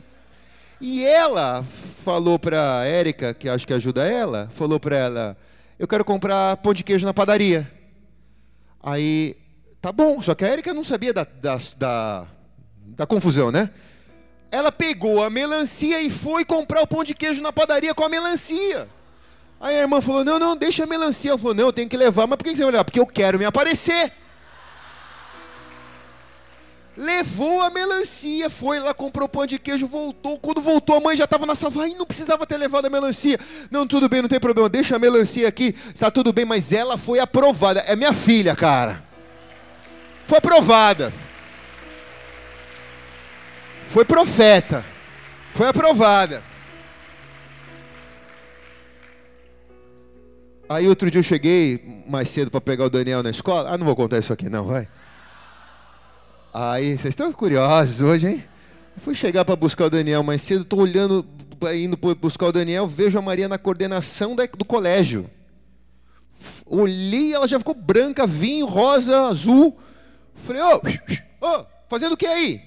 E ela falou para a Érica, que acho que ajuda ela, falou para ela: Eu quero comprar pão de queijo na padaria. Aí, tá bom, só que a Érica não sabia da, da, da, da confusão, né? ela pegou a melancia e foi comprar o pão de queijo na padaria com a melancia. Aí a irmã falou: Não, não, deixa a melancia. Ela falou: Não, eu tenho que levar. Mas por que você vai levar? Porque eu quero me aparecer. Levou a melancia, foi lá, comprou pão de queijo, voltou. Quando voltou, a mãe já estava na sala. Ai, não precisava ter levado a melancia. Não, tudo bem, não tem problema. Deixa a melancia aqui, está tudo bem. Mas ela foi aprovada. É minha filha, cara. Foi aprovada. Foi profeta. Foi aprovada. Aí outro dia eu cheguei mais cedo para pegar o Daniel na escola. Ah, não vou contar isso aqui não, vai. Aí, vocês estão curiosos hoje, hein? Eu fui chegar para buscar o Daniel mais cedo, estou olhando, indo buscar o Daniel, vejo a Maria na coordenação do colégio. Olhei, ela já ficou branca, vinho, rosa, azul. Falei, ô, oh, oh, fazendo o que aí?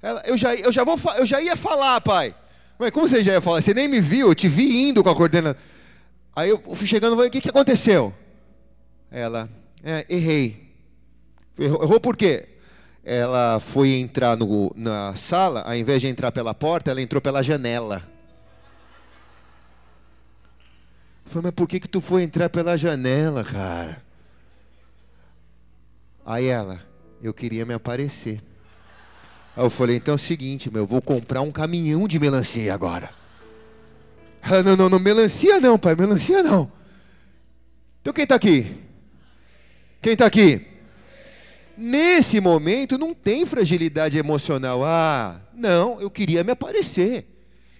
Ela, eu, já, eu, já vou, eu já ia falar, pai. Mas como você já ia falar? Você nem me viu, eu te vi indo com a coordenadora. Aí eu fui chegando, o que, que aconteceu? Ela, é, errei. Errou, errou por quê? Ela foi entrar no, na sala, ao invés de entrar pela porta, ela entrou pela janela. Eu falei, mas por que, que tu foi entrar pela janela, cara? Aí ela, eu queria me aparecer. Aí eu falei, então é o seguinte, meu, eu vou comprar um caminhão de melancia agora. Ah, não, não, não, melancia não, pai, melancia não. Então quem está aqui? Quem está aqui? Nesse momento não tem fragilidade emocional. Ah, não, eu queria me aparecer.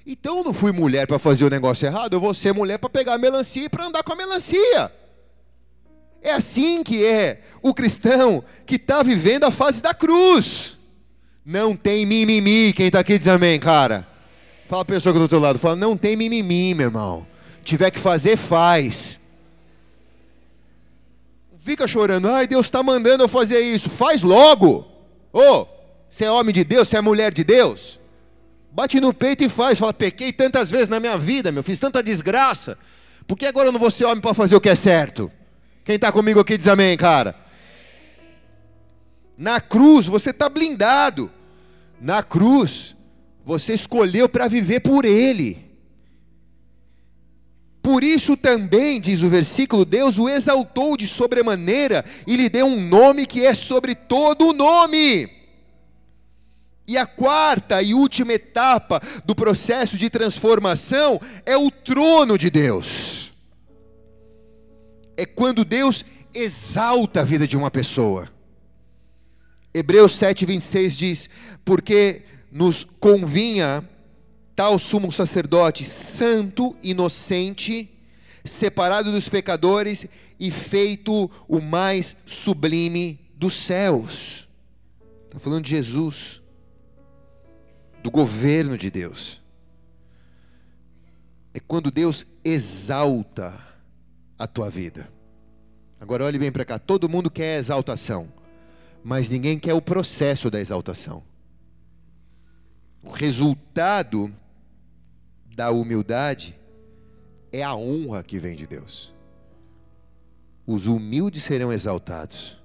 Então eu não fui mulher para fazer o negócio errado, eu vou ser mulher para pegar a melancia e para andar com a melancia. É assim que é o cristão que está vivendo a fase da cruz. Não tem mimimi. Quem está aqui diz amém, cara. Fala a pessoa que está do teu lado. Fala, não tem mimimi, meu irmão. Tiver que fazer, faz. Fica chorando. Ai, Deus está mandando eu fazer isso. Faz logo. Ô, oh, você é homem de Deus, você é mulher de Deus. Bate no peito e faz. Fala, pequei tantas vezes na minha vida, meu. Fiz tanta desgraça. Por que agora eu não vou ser homem para fazer o que é certo? Quem está comigo aqui diz amém, cara. Na cruz você está blindado. Na cruz você escolheu para viver por Ele. Por isso também, diz o versículo, Deus o exaltou de sobremaneira e lhe deu um nome que é sobre todo o nome. E a quarta e última etapa do processo de transformação é o trono de Deus. É quando Deus exalta a vida de uma pessoa. Hebreus 7,26 diz: Porque nos convinha tal sumo sacerdote santo, inocente, separado dos pecadores e feito o mais sublime dos céus. Está falando de Jesus, do governo de Deus. É quando Deus exalta a tua vida. Agora olhe bem para cá, todo mundo quer exaltação, mas ninguém quer o processo da exaltação. O resultado da humildade é a honra que vem de Deus. Os humildes serão exaltados.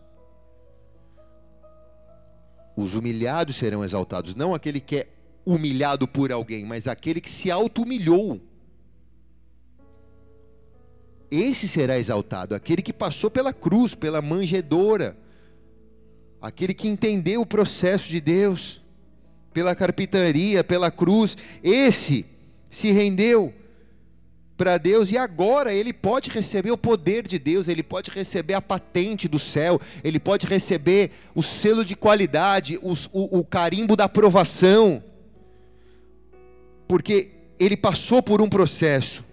Os humilhados serão exaltados. Não aquele que é humilhado por alguém, mas aquele que se auto-humilhou. Esse será exaltado, aquele que passou pela cruz, pela manjedora, aquele que entendeu o processo de Deus, pela carpintaria, pela cruz. Esse se rendeu para Deus e agora ele pode receber o poder de Deus, ele pode receber a patente do céu, ele pode receber o selo de qualidade, o, o, o carimbo da aprovação, porque ele passou por um processo.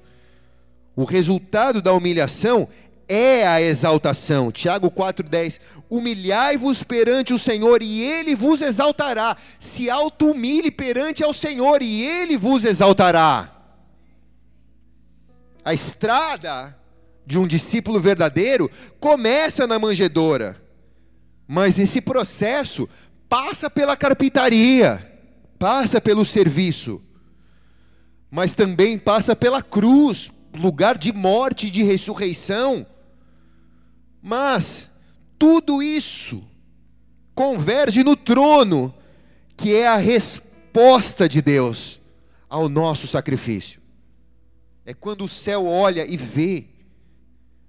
O resultado da humilhação é a exaltação. Tiago 4,10: Humilhai-vos perante o Senhor, e Ele vos exaltará. Se auto-humilhe perante ao Senhor, e Ele vos exaltará. A estrada de um discípulo verdadeiro começa na manjedora, mas esse processo passa pela carpintaria, passa pelo serviço, mas também passa pela cruz, lugar de morte e de ressurreição mas tudo isso converge no trono, que é a resposta de Deus ao nosso sacrifício. É quando o céu olha e vê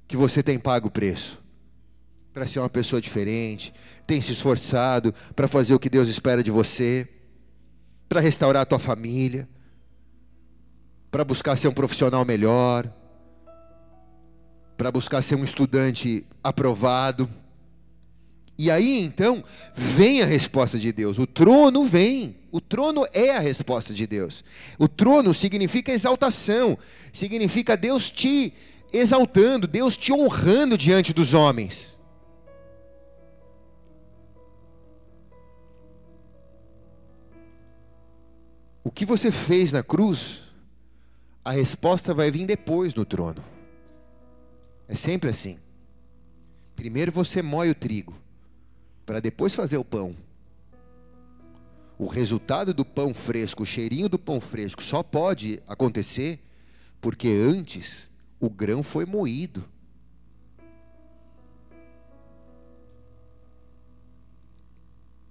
que você tem pago o preço para ser uma pessoa diferente, tem se esforçado para fazer o que Deus espera de você, para restaurar a tua família, para buscar ser um profissional melhor, para buscar ser um estudante aprovado. E aí então vem a resposta de Deus. O trono vem. O trono é a resposta de Deus. O trono significa exaltação, significa Deus te exaltando, Deus te honrando diante dos homens. O que você fez na cruz, a resposta vai vir depois no trono. É sempre assim. Primeiro você moe o trigo, para depois fazer o pão. O resultado do pão fresco, o cheirinho do pão fresco, só pode acontecer porque antes o grão foi moído.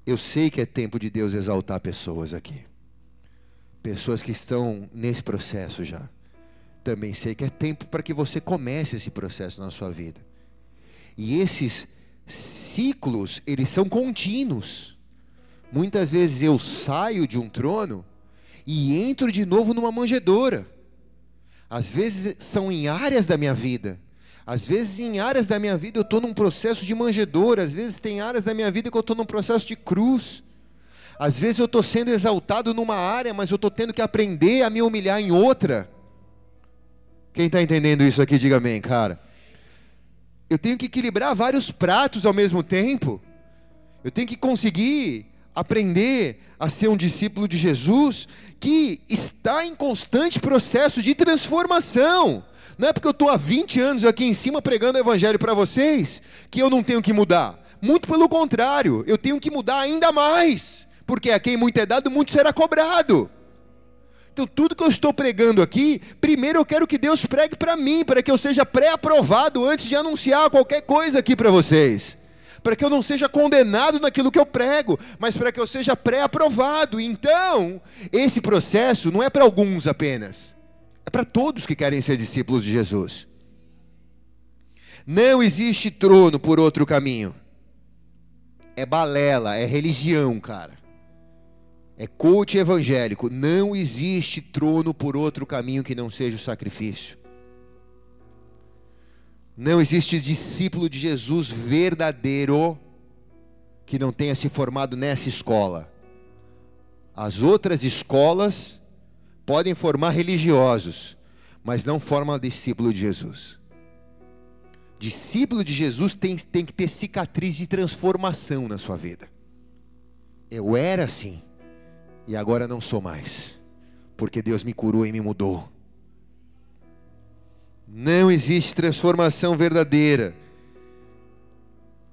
Eu sei que é tempo de Deus exaltar pessoas aqui. Pessoas que estão nesse processo já também sei que é tempo para que você comece esse processo na sua vida. E esses ciclos, eles são contínuos. Muitas vezes eu saio de um trono e entro de novo numa manjedoura. Às vezes são em áreas da minha vida. Às vezes em áreas da minha vida eu estou num processo de manjedoura. Às vezes tem áreas da minha vida que eu estou num processo de cruz. Às vezes eu estou sendo exaltado numa área, mas eu estou tendo que aprender a me humilhar em outra. Quem está entendendo isso aqui, diga amém, cara. Eu tenho que equilibrar vários pratos ao mesmo tempo. Eu tenho que conseguir aprender a ser um discípulo de Jesus que está em constante processo de transformação. Não é porque eu estou há 20 anos aqui em cima pregando o evangelho para vocês que eu não tenho que mudar. Muito pelo contrário, eu tenho que mudar ainda mais. Porque a quem muito é dado, muito será cobrado. Então, tudo que eu estou pregando aqui, primeiro eu quero que Deus pregue para mim, para que eu seja pré-aprovado antes de anunciar qualquer coisa aqui para vocês. Para que eu não seja condenado naquilo que eu prego, mas para que eu seja pré-aprovado. Então, esse processo não é para alguns apenas, é para todos que querem ser discípulos de Jesus. Não existe trono por outro caminho. É balela, é religião, cara. É coach evangélico. Não existe trono por outro caminho que não seja o sacrifício. Não existe discípulo de Jesus verdadeiro que não tenha se formado nessa escola. As outras escolas podem formar religiosos, mas não formam discípulo de Jesus. Discípulo de Jesus tem, tem que ter cicatriz de transformação na sua vida. Eu era assim, e agora não sou mais, porque Deus me curou e me mudou. Não existe transformação verdadeira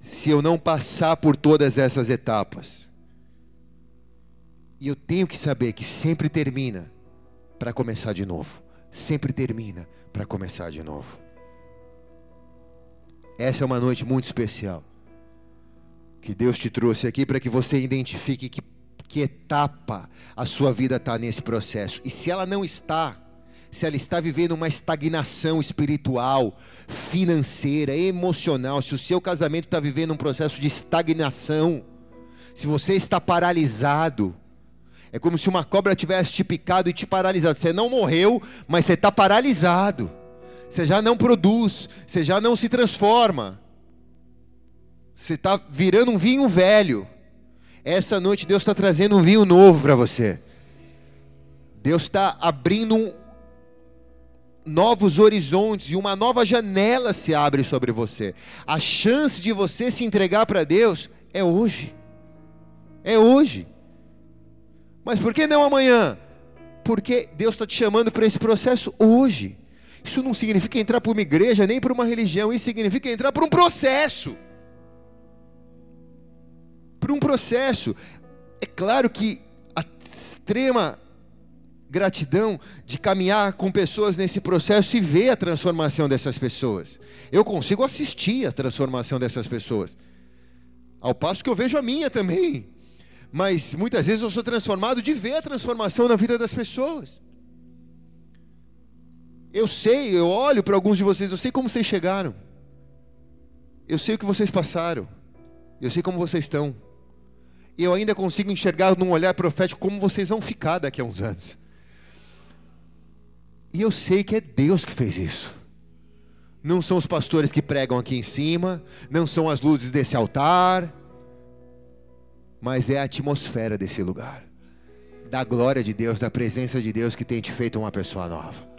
se eu não passar por todas essas etapas. E eu tenho que saber que sempre termina para começar de novo. Sempre termina para começar de novo. Essa é uma noite muito especial. Que Deus te trouxe aqui para que você identifique que, que etapa a sua vida está nesse processo. E se ela não está, se ela está vivendo uma estagnação espiritual, financeira, emocional, se o seu casamento está vivendo um processo de estagnação, se você está paralisado, é como se uma cobra tivesse te picado e te paralisado. Você não morreu, mas você está paralisado você já não produz, você já não se transforma. Você está virando um vinho velho. Essa noite Deus está trazendo um vinho novo para você. Deus está abrindo um, novos horizontes e uma nova janela se abre sobre você. A chance de você se entregar para Deus é hoje. É hoje. Mas por que não amanhã? Porque Deus está te chamando para esse processo hoje. Isso não significa entrar para uma igreja, nem para uma religião, isso significa entrar para um processo. Para um processo. É claro que a extrema gratidão de caminhar com pessoas nesse processo e ver a transformação dessas pessoas. Eu consigo assistir a transformação dessas pessoas. Ao passo que eu vejo a minha também. Mas muitas vezes eu sou transformado de ver a transformação na vida das pessoas. Eu sei, eu olho para alguns de vocês, eu sei como vocês chegaram. Eu sei o que vocês passaram. Eu sei como vocês estão. Eu ainda consigo enxergar num olhar profético como vocês vão ficar daqui a uns anos. E eu sei que é Deus que fez isso. Não são os pastores que pregam aqui em cima, não são as luzes desse altar, mas é a atmosfera desse lugar. Da glória de Deus, da presença de Deus que tem te feito uma pessoa nova.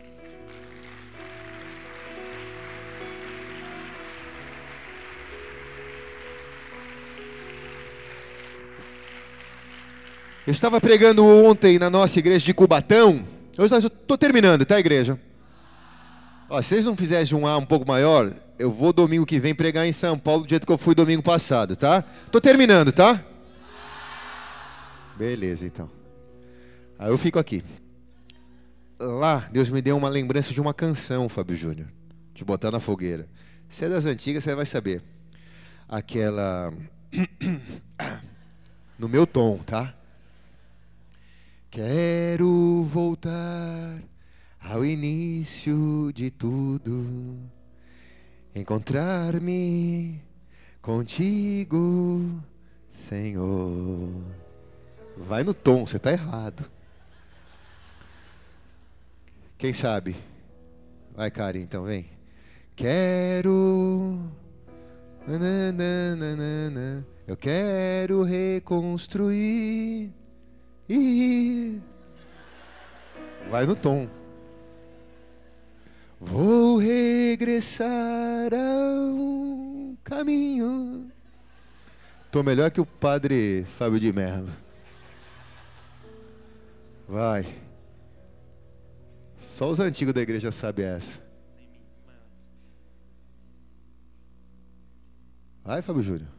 Eu estava pregando ontem na nossa igreja de Cubatão. Eu estou terminando, tá, igreja? Ó, se vocês não fizessem um A um pouco maior, eu vou domingo que vem pregar em São Paulo do jeito que eu fui domingo passado, tá? Estou terminando, tá? Beleza, então. Aí eu fico aqui. Lá, Deus me deu uma lembrança de uma canção, Fábio Júnior. De botar na fogueira. Se é das antigas, você vai saber. Aquela. No meu tom, tá? Quero voltar ao início de tudo, encontrar-me contigo, Senhor. Vai no tom, você está errado. Quem sabe? Vai, Karen, então vem. Quero. Eu quero reconstruir e vai no tom. Vou regressar ao caminho. Tô melhor que o padre Fábio de Mello. Vai. Só os antigos da igreja sabem essa. Vai, Fábio Júnior.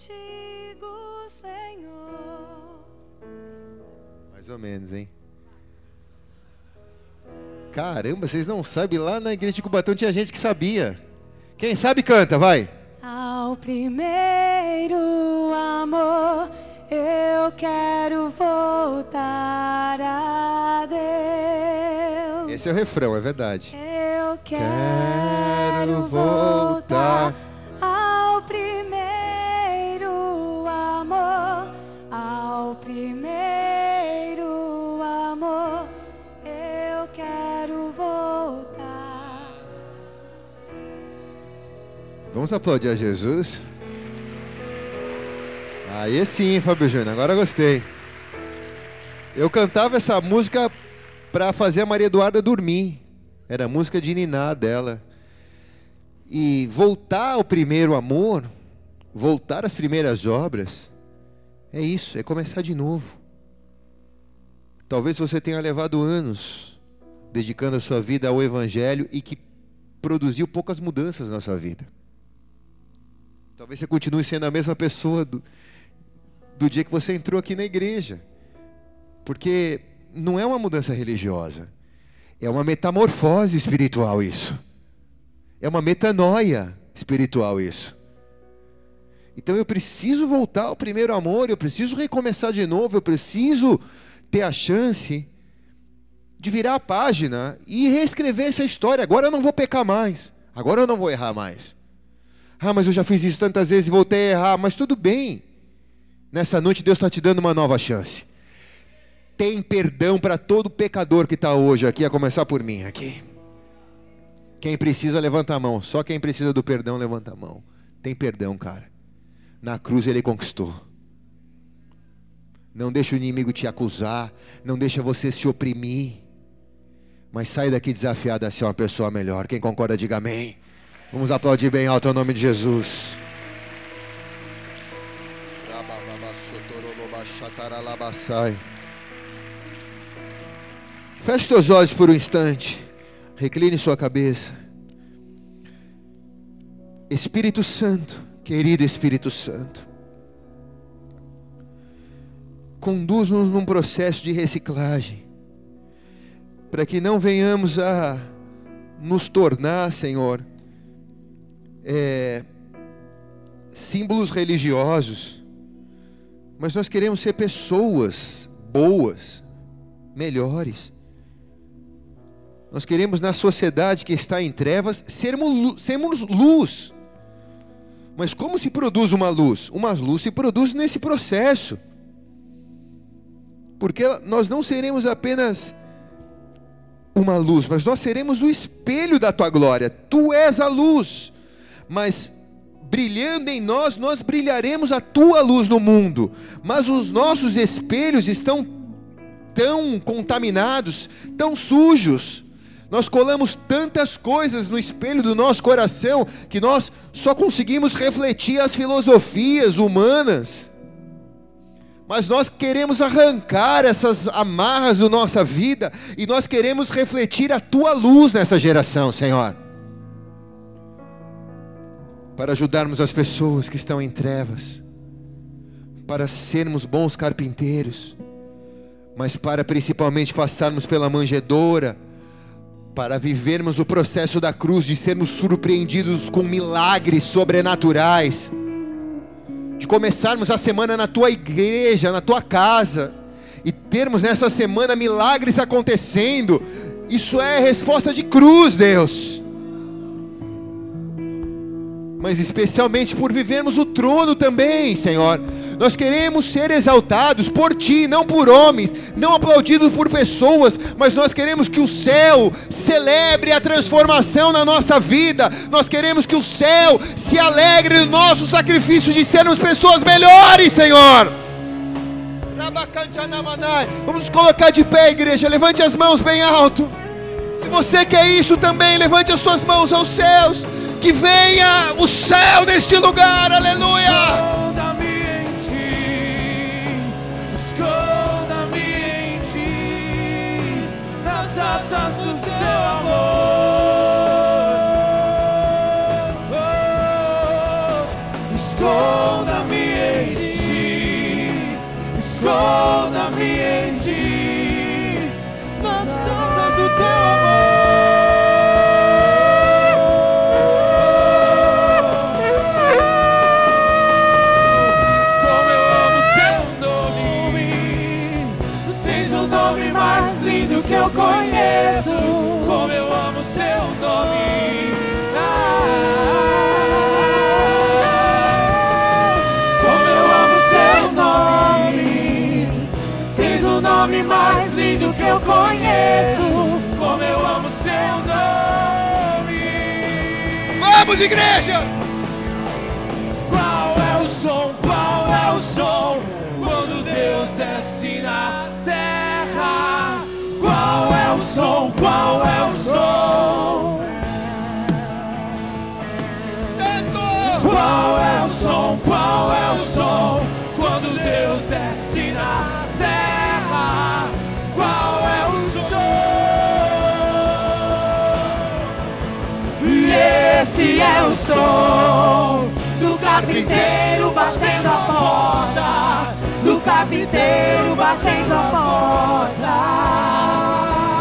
Contigo, Senhor. Mais ou menos, hein? Caramba, vocês não sabem, lá na igreja de Cubatão tinha gente que sabia. Quem sabe canta, vai. Ao primeiro amor eu quero voltar a Deus. Esse é o refrão, é verdade. Eu quero, Quero voltar. Vamos aplaudir a Jesus? Aí sim, Fábio Júnior, agora gostei. Eu cantava essa música para fazer a Maria Eduarda dormir. Era música de Niná dela. E voltar ao primeiro amor, voltar às primeiras obras, é isso, é começar de novo. Talvez você tenha levado anos dedicando a sua vida ao Evangelho e que produziu poucas mudanças na sua vida. Talvez você continue sendo a mesma pessoa do, do dia que você entrou aqui na igreja. Porque não é uma mudança religiosa, é uma metamorfose espiritual isso. É uma metanoia espiritual isso. Então eu preciso voltar ao primeiro amor, eu preciso recomeçar de novo, eu preciso ter a chance de virar a página e reescrever essa história. Agora eu não vou pecar mais, agora eu não vou errar mais. Ah, mas eu já fiz isso tantas vezes e voltei a errar, mas tudo bem. Nessa noite Deus está te dando uma nova chance. Tem perdão para todo pecador que está hoje aqui, a começar por mim aqui. Quem precisa, levanta a mão. Só quem precisa do perdão, levanta a mão. Tem perdão, cara. Na cruz ele conquistou. Não deixa o inimigo te acusar. Não deixa você se oprimir. Mas sai daqui desafiado a ser uma pessoa melhor. Quem concorda, diga amém. Vamos aplaudir bem alto o nome de Jesus. Feche seus olhos por um instante. Recline sua cabeça. Espírito Santo, querido Espírito Santo, conduz-nos num processo de reciclagem, para que não venhamos a nos tornar, Senhor, é, símbolos religiosos, mas nós queremos ser pessoas boas, melhores. Nós queremos, na sociedade que está em trevas, sermos, sermos luz. Mas como se produz uma luz? Uma luz se produz nesse processo. Porque nós não seremos apenas uma luz, mas nós seremos o espelho da tua glória. Tu és a luz. Mas brilhando em nós, nós brilharemos a tua luz no mundo. Mas os nossos espelhos estão tão contaminados, tão sujos. Nós colamos tantas coisas no espelho do nosso coração que nós só conseguimos refletir as filosofias humanas. Mas nós queremos arrancar essas amarras da nossa vida e nós queremos refletir a tua luz nessa geração, Senhor. Para ajudarmos as pessoas que estão em trevas, para sermos bons carpinteiros, mas para principalmente passarmos pela manjedoura, para vivermos o processo da cruz, de sermos surpreendidos com milagres sobrenaturais, de começarmos a semana na tua igreja, na tua casa, e termos nessa semana milagres acontecendo, isso é resposta de cruz, Deus. Mas especialmente por vivermos o trono também, Senhor. Nós queremos ser exaltados por Ti, não por homens, não aplaudidos por pessoas, mas nós queremos que o céu celebre a transformação na nossa vida. Nós queremos que o céu se alegre no nosso sacrifício de sermos pessoas melhores, Senhor. Vamos colocar de pé, igreja. Levante as mãos bem alto. Se você quer isso também, levante as tuas mãos aos céus. Que venha o céu neste lugar, aleluia. Esconda-me em ti, esconda-me em ti, nas asas do seu amor. Eu conheço. Como eu amo seu nome. Vamos, igreja! Carpinteiro batendo a porta. Do carpinteiro batendo a porta.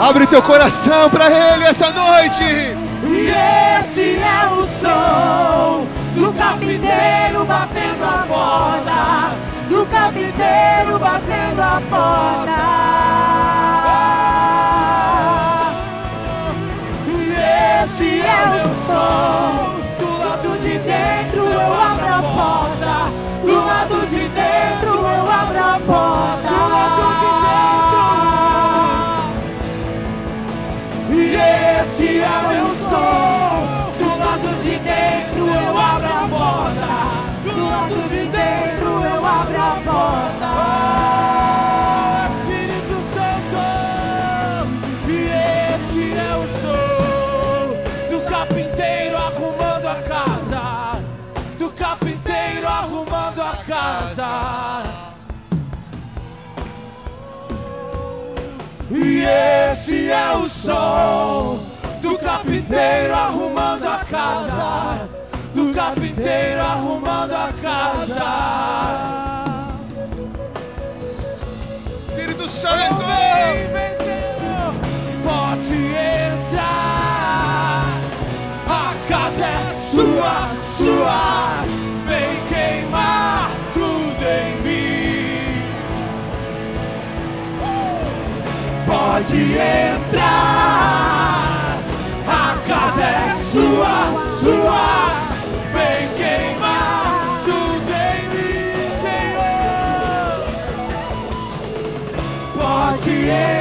Abre teu coração para Ele essa noite! E esse é o som do carpinteiro batendo a porta, do carpinteiro batendo a porta. E esse é o som de dentro eu abro a porta, do lado de dentro eu abro a porta. Do lado de dentro. E esse é meu som. Do lado de dentro eu abro a porta. Do lado de dentro eu abro a porta. Esse é o som do carpinteiro arrumando a casa. Do carpinteiro arrumando a casa. Espírito Vem, Santo! vem, Senhor, pode entrar. A casa é sua, sua. Vem queimar tudo em Pode entrar. A casa é sua, sua. Vem queimar tudo em mim, Senhor pode entrar.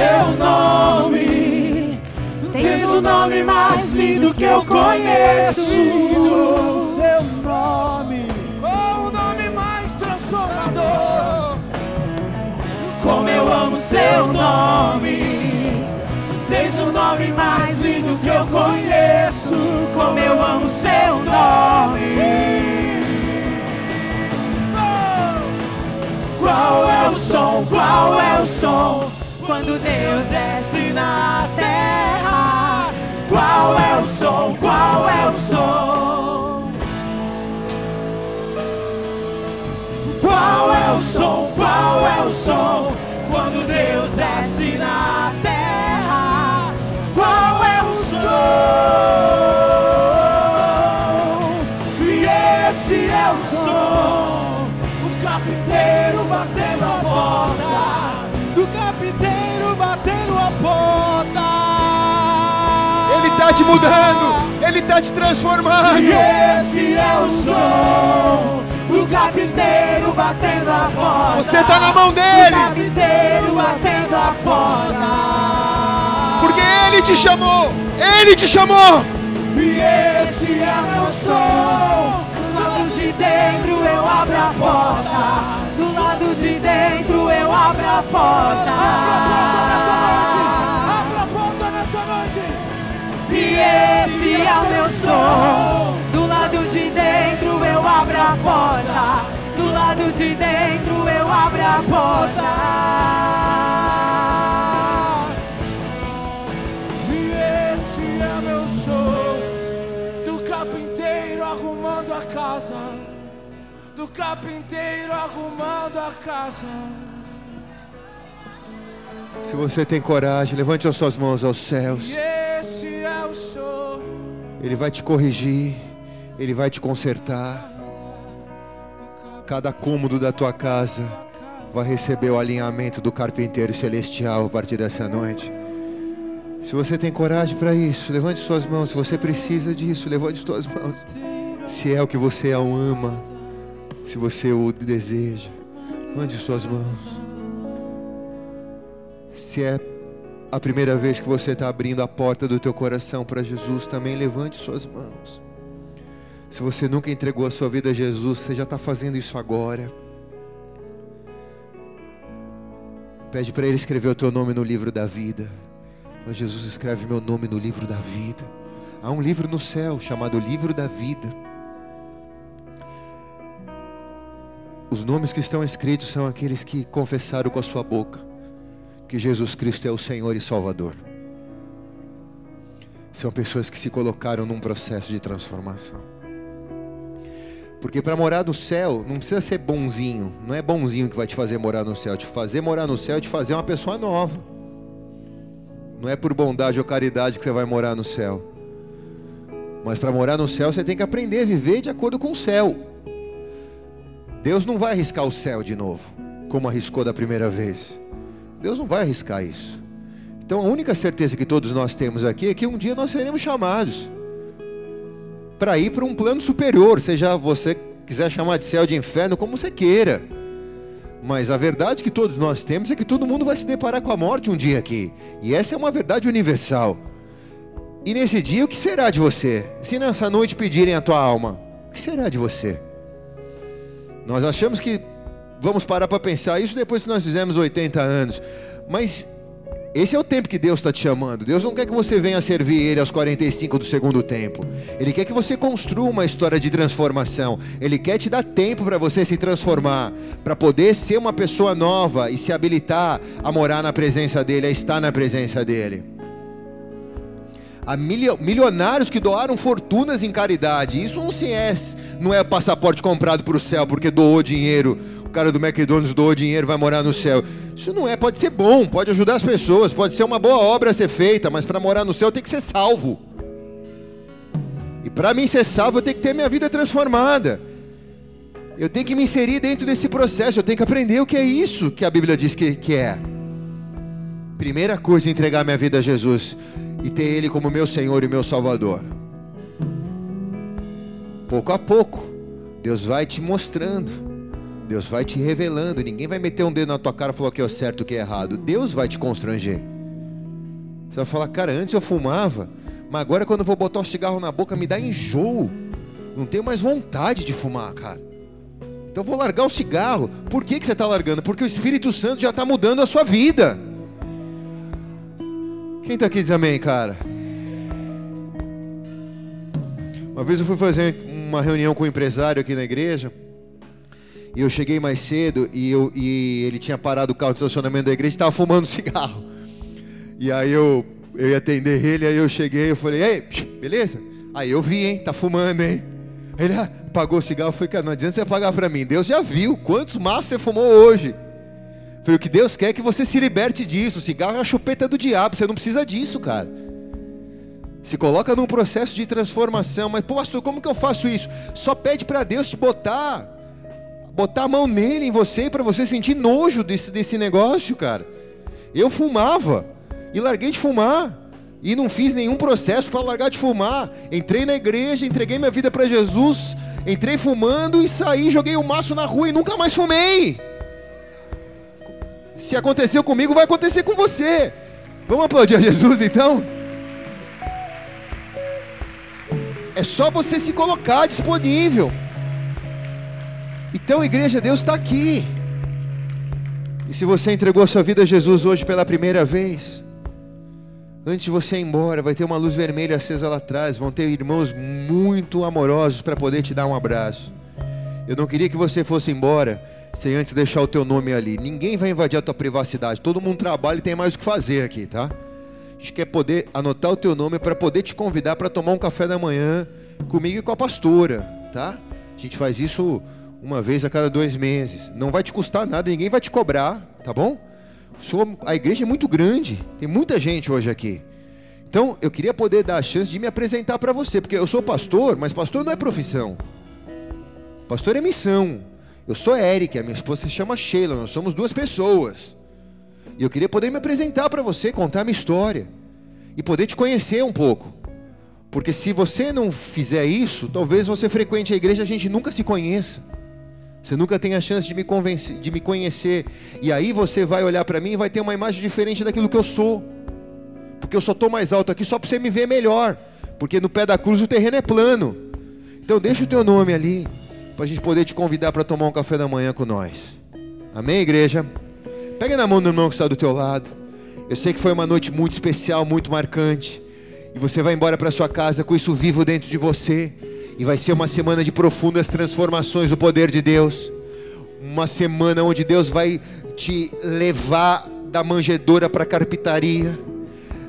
Seu nome. Tens o nome mais lindo que eu conheço. Seu nome. Oh, o nome mais transformador. Como eu amo seu nome. Tens o nome mais lindo que eu conheço. Como eu amo seu nome. Qual é o som? Qual é o som? quando Deus desce na terra. Qual é o som? Qual é o som? Qual é o som? Qual é o som? Quando Deus desce na terra. Mudando, Ele está te transformando. E esse é o som do carpinteiro batendo a porta. Você está na mão Do dele, carpinteiro batendo a porta. porque Ele te chamou, Ele te chamou. E esse é meu som. Do lado de dentro eu abro a porta. Do lado de dentro eu abro a porta. E esse é o meu som. Do lado de dentro eu abro a porta. Do lado de dentro eu abro a porta. E esse é meu som do carpinteiro arrumando a casa, do carpinteiro arrumando a casa. Se você tem coragem, levante as suas mãos aos céus. E Ele vai te corrigir, Ele vai te consertar. Cada cômodo da tua casa vai receber o alinhamento do carpinteiro celestial a partir dessa noite. Se você tem coragem para isso, levante suas mãos. Se você precisa disso, levante suas mãos. Se é o que você ama, se você o deseja, levante suas mãos. Se é a primeira vez que você está abrindo a porta do teu coração para Jesus, também levante suas mãos. Se você nunca entregou a sua vida a Jesus, você já está fazendo isso agora. Pede para Ele escrever o teu nome no livro da vida. Ó Jesus, escreve meu nome no livro da vida. Há um livro no céu chamado Livro da Vida. Os nomes que estão escritos são aqueles que confessaram com a sua boca que Jesus Cristo é o Senhor e Salvador. São pessoas que se colocaram num processo de transformação. Porque para morar no céu, não precisa ser bonzinho. Não é bonzinho que vai te fazer morar no céu. Te fazer morar no céu é te fazer uma pessoa nova. Não é por bondade ou caridade que você vai morar no céu. Mas para morar no céu, você tem que aprender a viver de acordo com o céu. Deus não vai arriscar o céu de novo, como arriscou da primeira vez. Deus não vai arriscar isso. Então a única certeza que todos nós temos aqui é que um dia nós seremos chamados para ir para um plano superior, seja você quiser chamar de céu de inferno, como você queira. Mas a verdade que todos nós temos é que todo mundo vai se deparar com a morte um dia aqui. E essa é uma verdade universal. E nesse dia, o que será de você? Se nessa noite pedirem a tua alma, o que será de você? Nós achamos que vamos parar para pensar isso depois que nós fizemos 80 anos. Mas esse é o tempo que Deus está te chamando. Deus não quer que você venha servir Ele aos 45 do segundo tempo. Ele quer que você construa uma história de transformação. Ele quer te dar tempo para você se transformar, para poder ser uma pessoa nova e se habilitar a morar na presença dEle, a estar na presença dEle. Há milionários que doaram fortunas em caridade. Isso não se é, não é passaporte comprado para o céu porque doou dinheiro. O cara do McDonald's doou dinheiro, vai morar no céu. Isso não é, pode ser bom, pode ajudar as pessoas, pode ser uma boa obra a ser feita, mas para morar no céu tem que ser salvo. E para mim ser salvo, eu tenho que ter minha vida transformada. Eu tenho que me inserir dentro desse processo, eu tenho que aprender o que é isso que a Bíblia diz que, que é. Primeira coisa, entregar minha vida a Jesus e ter Ele como meu Senhor e meu Salvador. Pouco a pouco, Deus vai te mostrando, Deus vai te revelando. Ninguém vai meter um dedo na tua cara e falar o que é certo o que é errado. Deus vai te constranger. Você vai falar, cara, antes eu fumava, mas agora quando eu vou botar o cigarro na boca me dá enjoo. Não tenho mais vontade de fumar, cara. Então eu vou largar o cigarro. Por que, que você está largando? Porque o Espírito Santo já está mudando a sua vida. Quem está aqui diz amém, cara? Uma vez eu fui fazer uma reunião com um empresário aqui na igreja. E eu cheguei mais cedo e, eu, e ele tinha parado o carro de estacionamento da igreja e estava fumando cigarro. E aí eu, eu ia atender ele, aí eu cheguei eu falei, ei, beleza? Aí eu vi, hein, tá fumando, hein? Ele ah, pagou o cigarro, eu falei, cara, não adianta você pagar para mim. Deus já viu quantos maços você fumou hoje. Falei, o que Deus quer é que você se liberte disso. O cigarro é a chupeta do diabo, você não precisa disso, cara. Se coloca num processo de transformação, mas, pastor, como que eu faço isso? Só pede para Deus te botar, botar a mão nele, em você, para você sentir nojo desse, desse negócio, cara. Eu fumava e larguei de fumar. E não fiz nenhum processo para largar de fumar. Entrei na igreja, entreguei minha vida para Jesus, entrei fumando e saí, joguei o maço na rua e nunca mais fumei. Se aconteceu comigo, vai acontecer com você. Vamos aplaudir a Jesus então? É só você se colocar disponível. Então, igreja, Deus está aqui. E se você entregou a sua vida a Jesus hoje pela primeira vez, antes de você ir embora, vai ter uma luz vermelha acesa lá atrás, vão ter irmãos muito amorosos para poder te dar um abraço. Eu não queria que você fosse embora sem antes deixar o teu nome ali. Ninguém vai invadir a tua privacidade. Todo mundo trabalha e tem mais o que fazer aqui, tá? A gente quer poder anotar o teu nome para poder te convidar para tomar um café da manhã comigo e com a pastora, tá? A gente faz isso uma vez a cada dois meses. Não vai te custar nada, ninguém vai te cobrar, tá bom? A igreja é muito grande, tem muita gente hoje aqui. Então, eu queria poder dar a chance de me apresentar para você, porque eu sou pastor, mas pastor não é profissão. Pastor é missão. Eu sou Eric, a minha esposa se chama Sheila, nós somos duas pessoas. E eu queria poder me apresentar para você, contar minha história e poder te conhecer um pouco. Porque se você não fizer isso, talvez você frequente a igreja e a gente nunca se conheça. Você nunca tem a chance de me, convencer, de me conhecer. E aí você vai olhar para mim e vai ter uma imagem diferente daquilo que eu sou. Porque eu só estou mais alto aqui só para você me ver melhor. Porque no pé da cruz o terreno é plano. Então deixa o teu nome ali. Para a gente poder te convidar para tomar um café da manhã com nós. Amém, igreja? Pega na mão do irmão que está do teu lado. Eu sei que foi uma noite muito especial, muito marcante. E você vai embora para sua casa com isso vivo dentro de você. E vai ser uma semana de profundas transformações do poder de Deus. Uma semana onde Deus vai te levar da manjedoura para a carpintaria.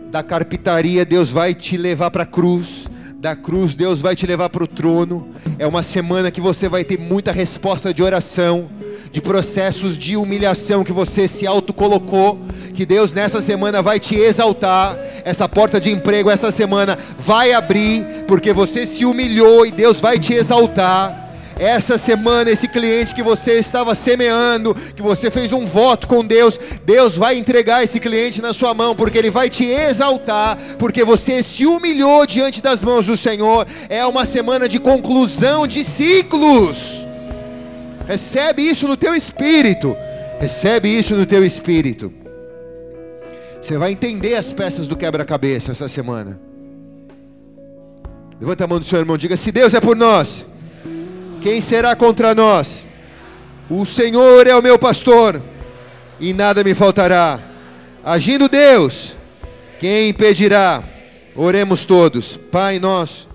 Da carpintaria, Deus vai te levar para a cruz. Da cruz, Deus vai te levar para o trono. É uma semana que você vai ter muita resposta de oração, de processos de humilhação que você se autocolocou. Que Deus nessa semana vai te exaltar essa porta de emprego essa semana vai abrir, porque você se humilhou e Deus vai te exaltar. Essa semana, esse cliente que você estava semeando, que você fez um voto com Deus, Deus vai entregar esse cliente na sua mão, porque Ele vai te exaltar, porque você se humilhou diante das mãos do Senhor. É uma semana de conclusão de ciclos. Recebe isso no teu espírito. Recebe isso no teu espírito. Você vai entender as peças do quebra-cabeça essa semana. Levanta a mão do seu irmão, diga: Se Deus é por nós, quem será contra nós? O Senhor é o meu pastor, e nada me faltará. Agindo Deus, quem impedirá? Oremos todos. Pai nosso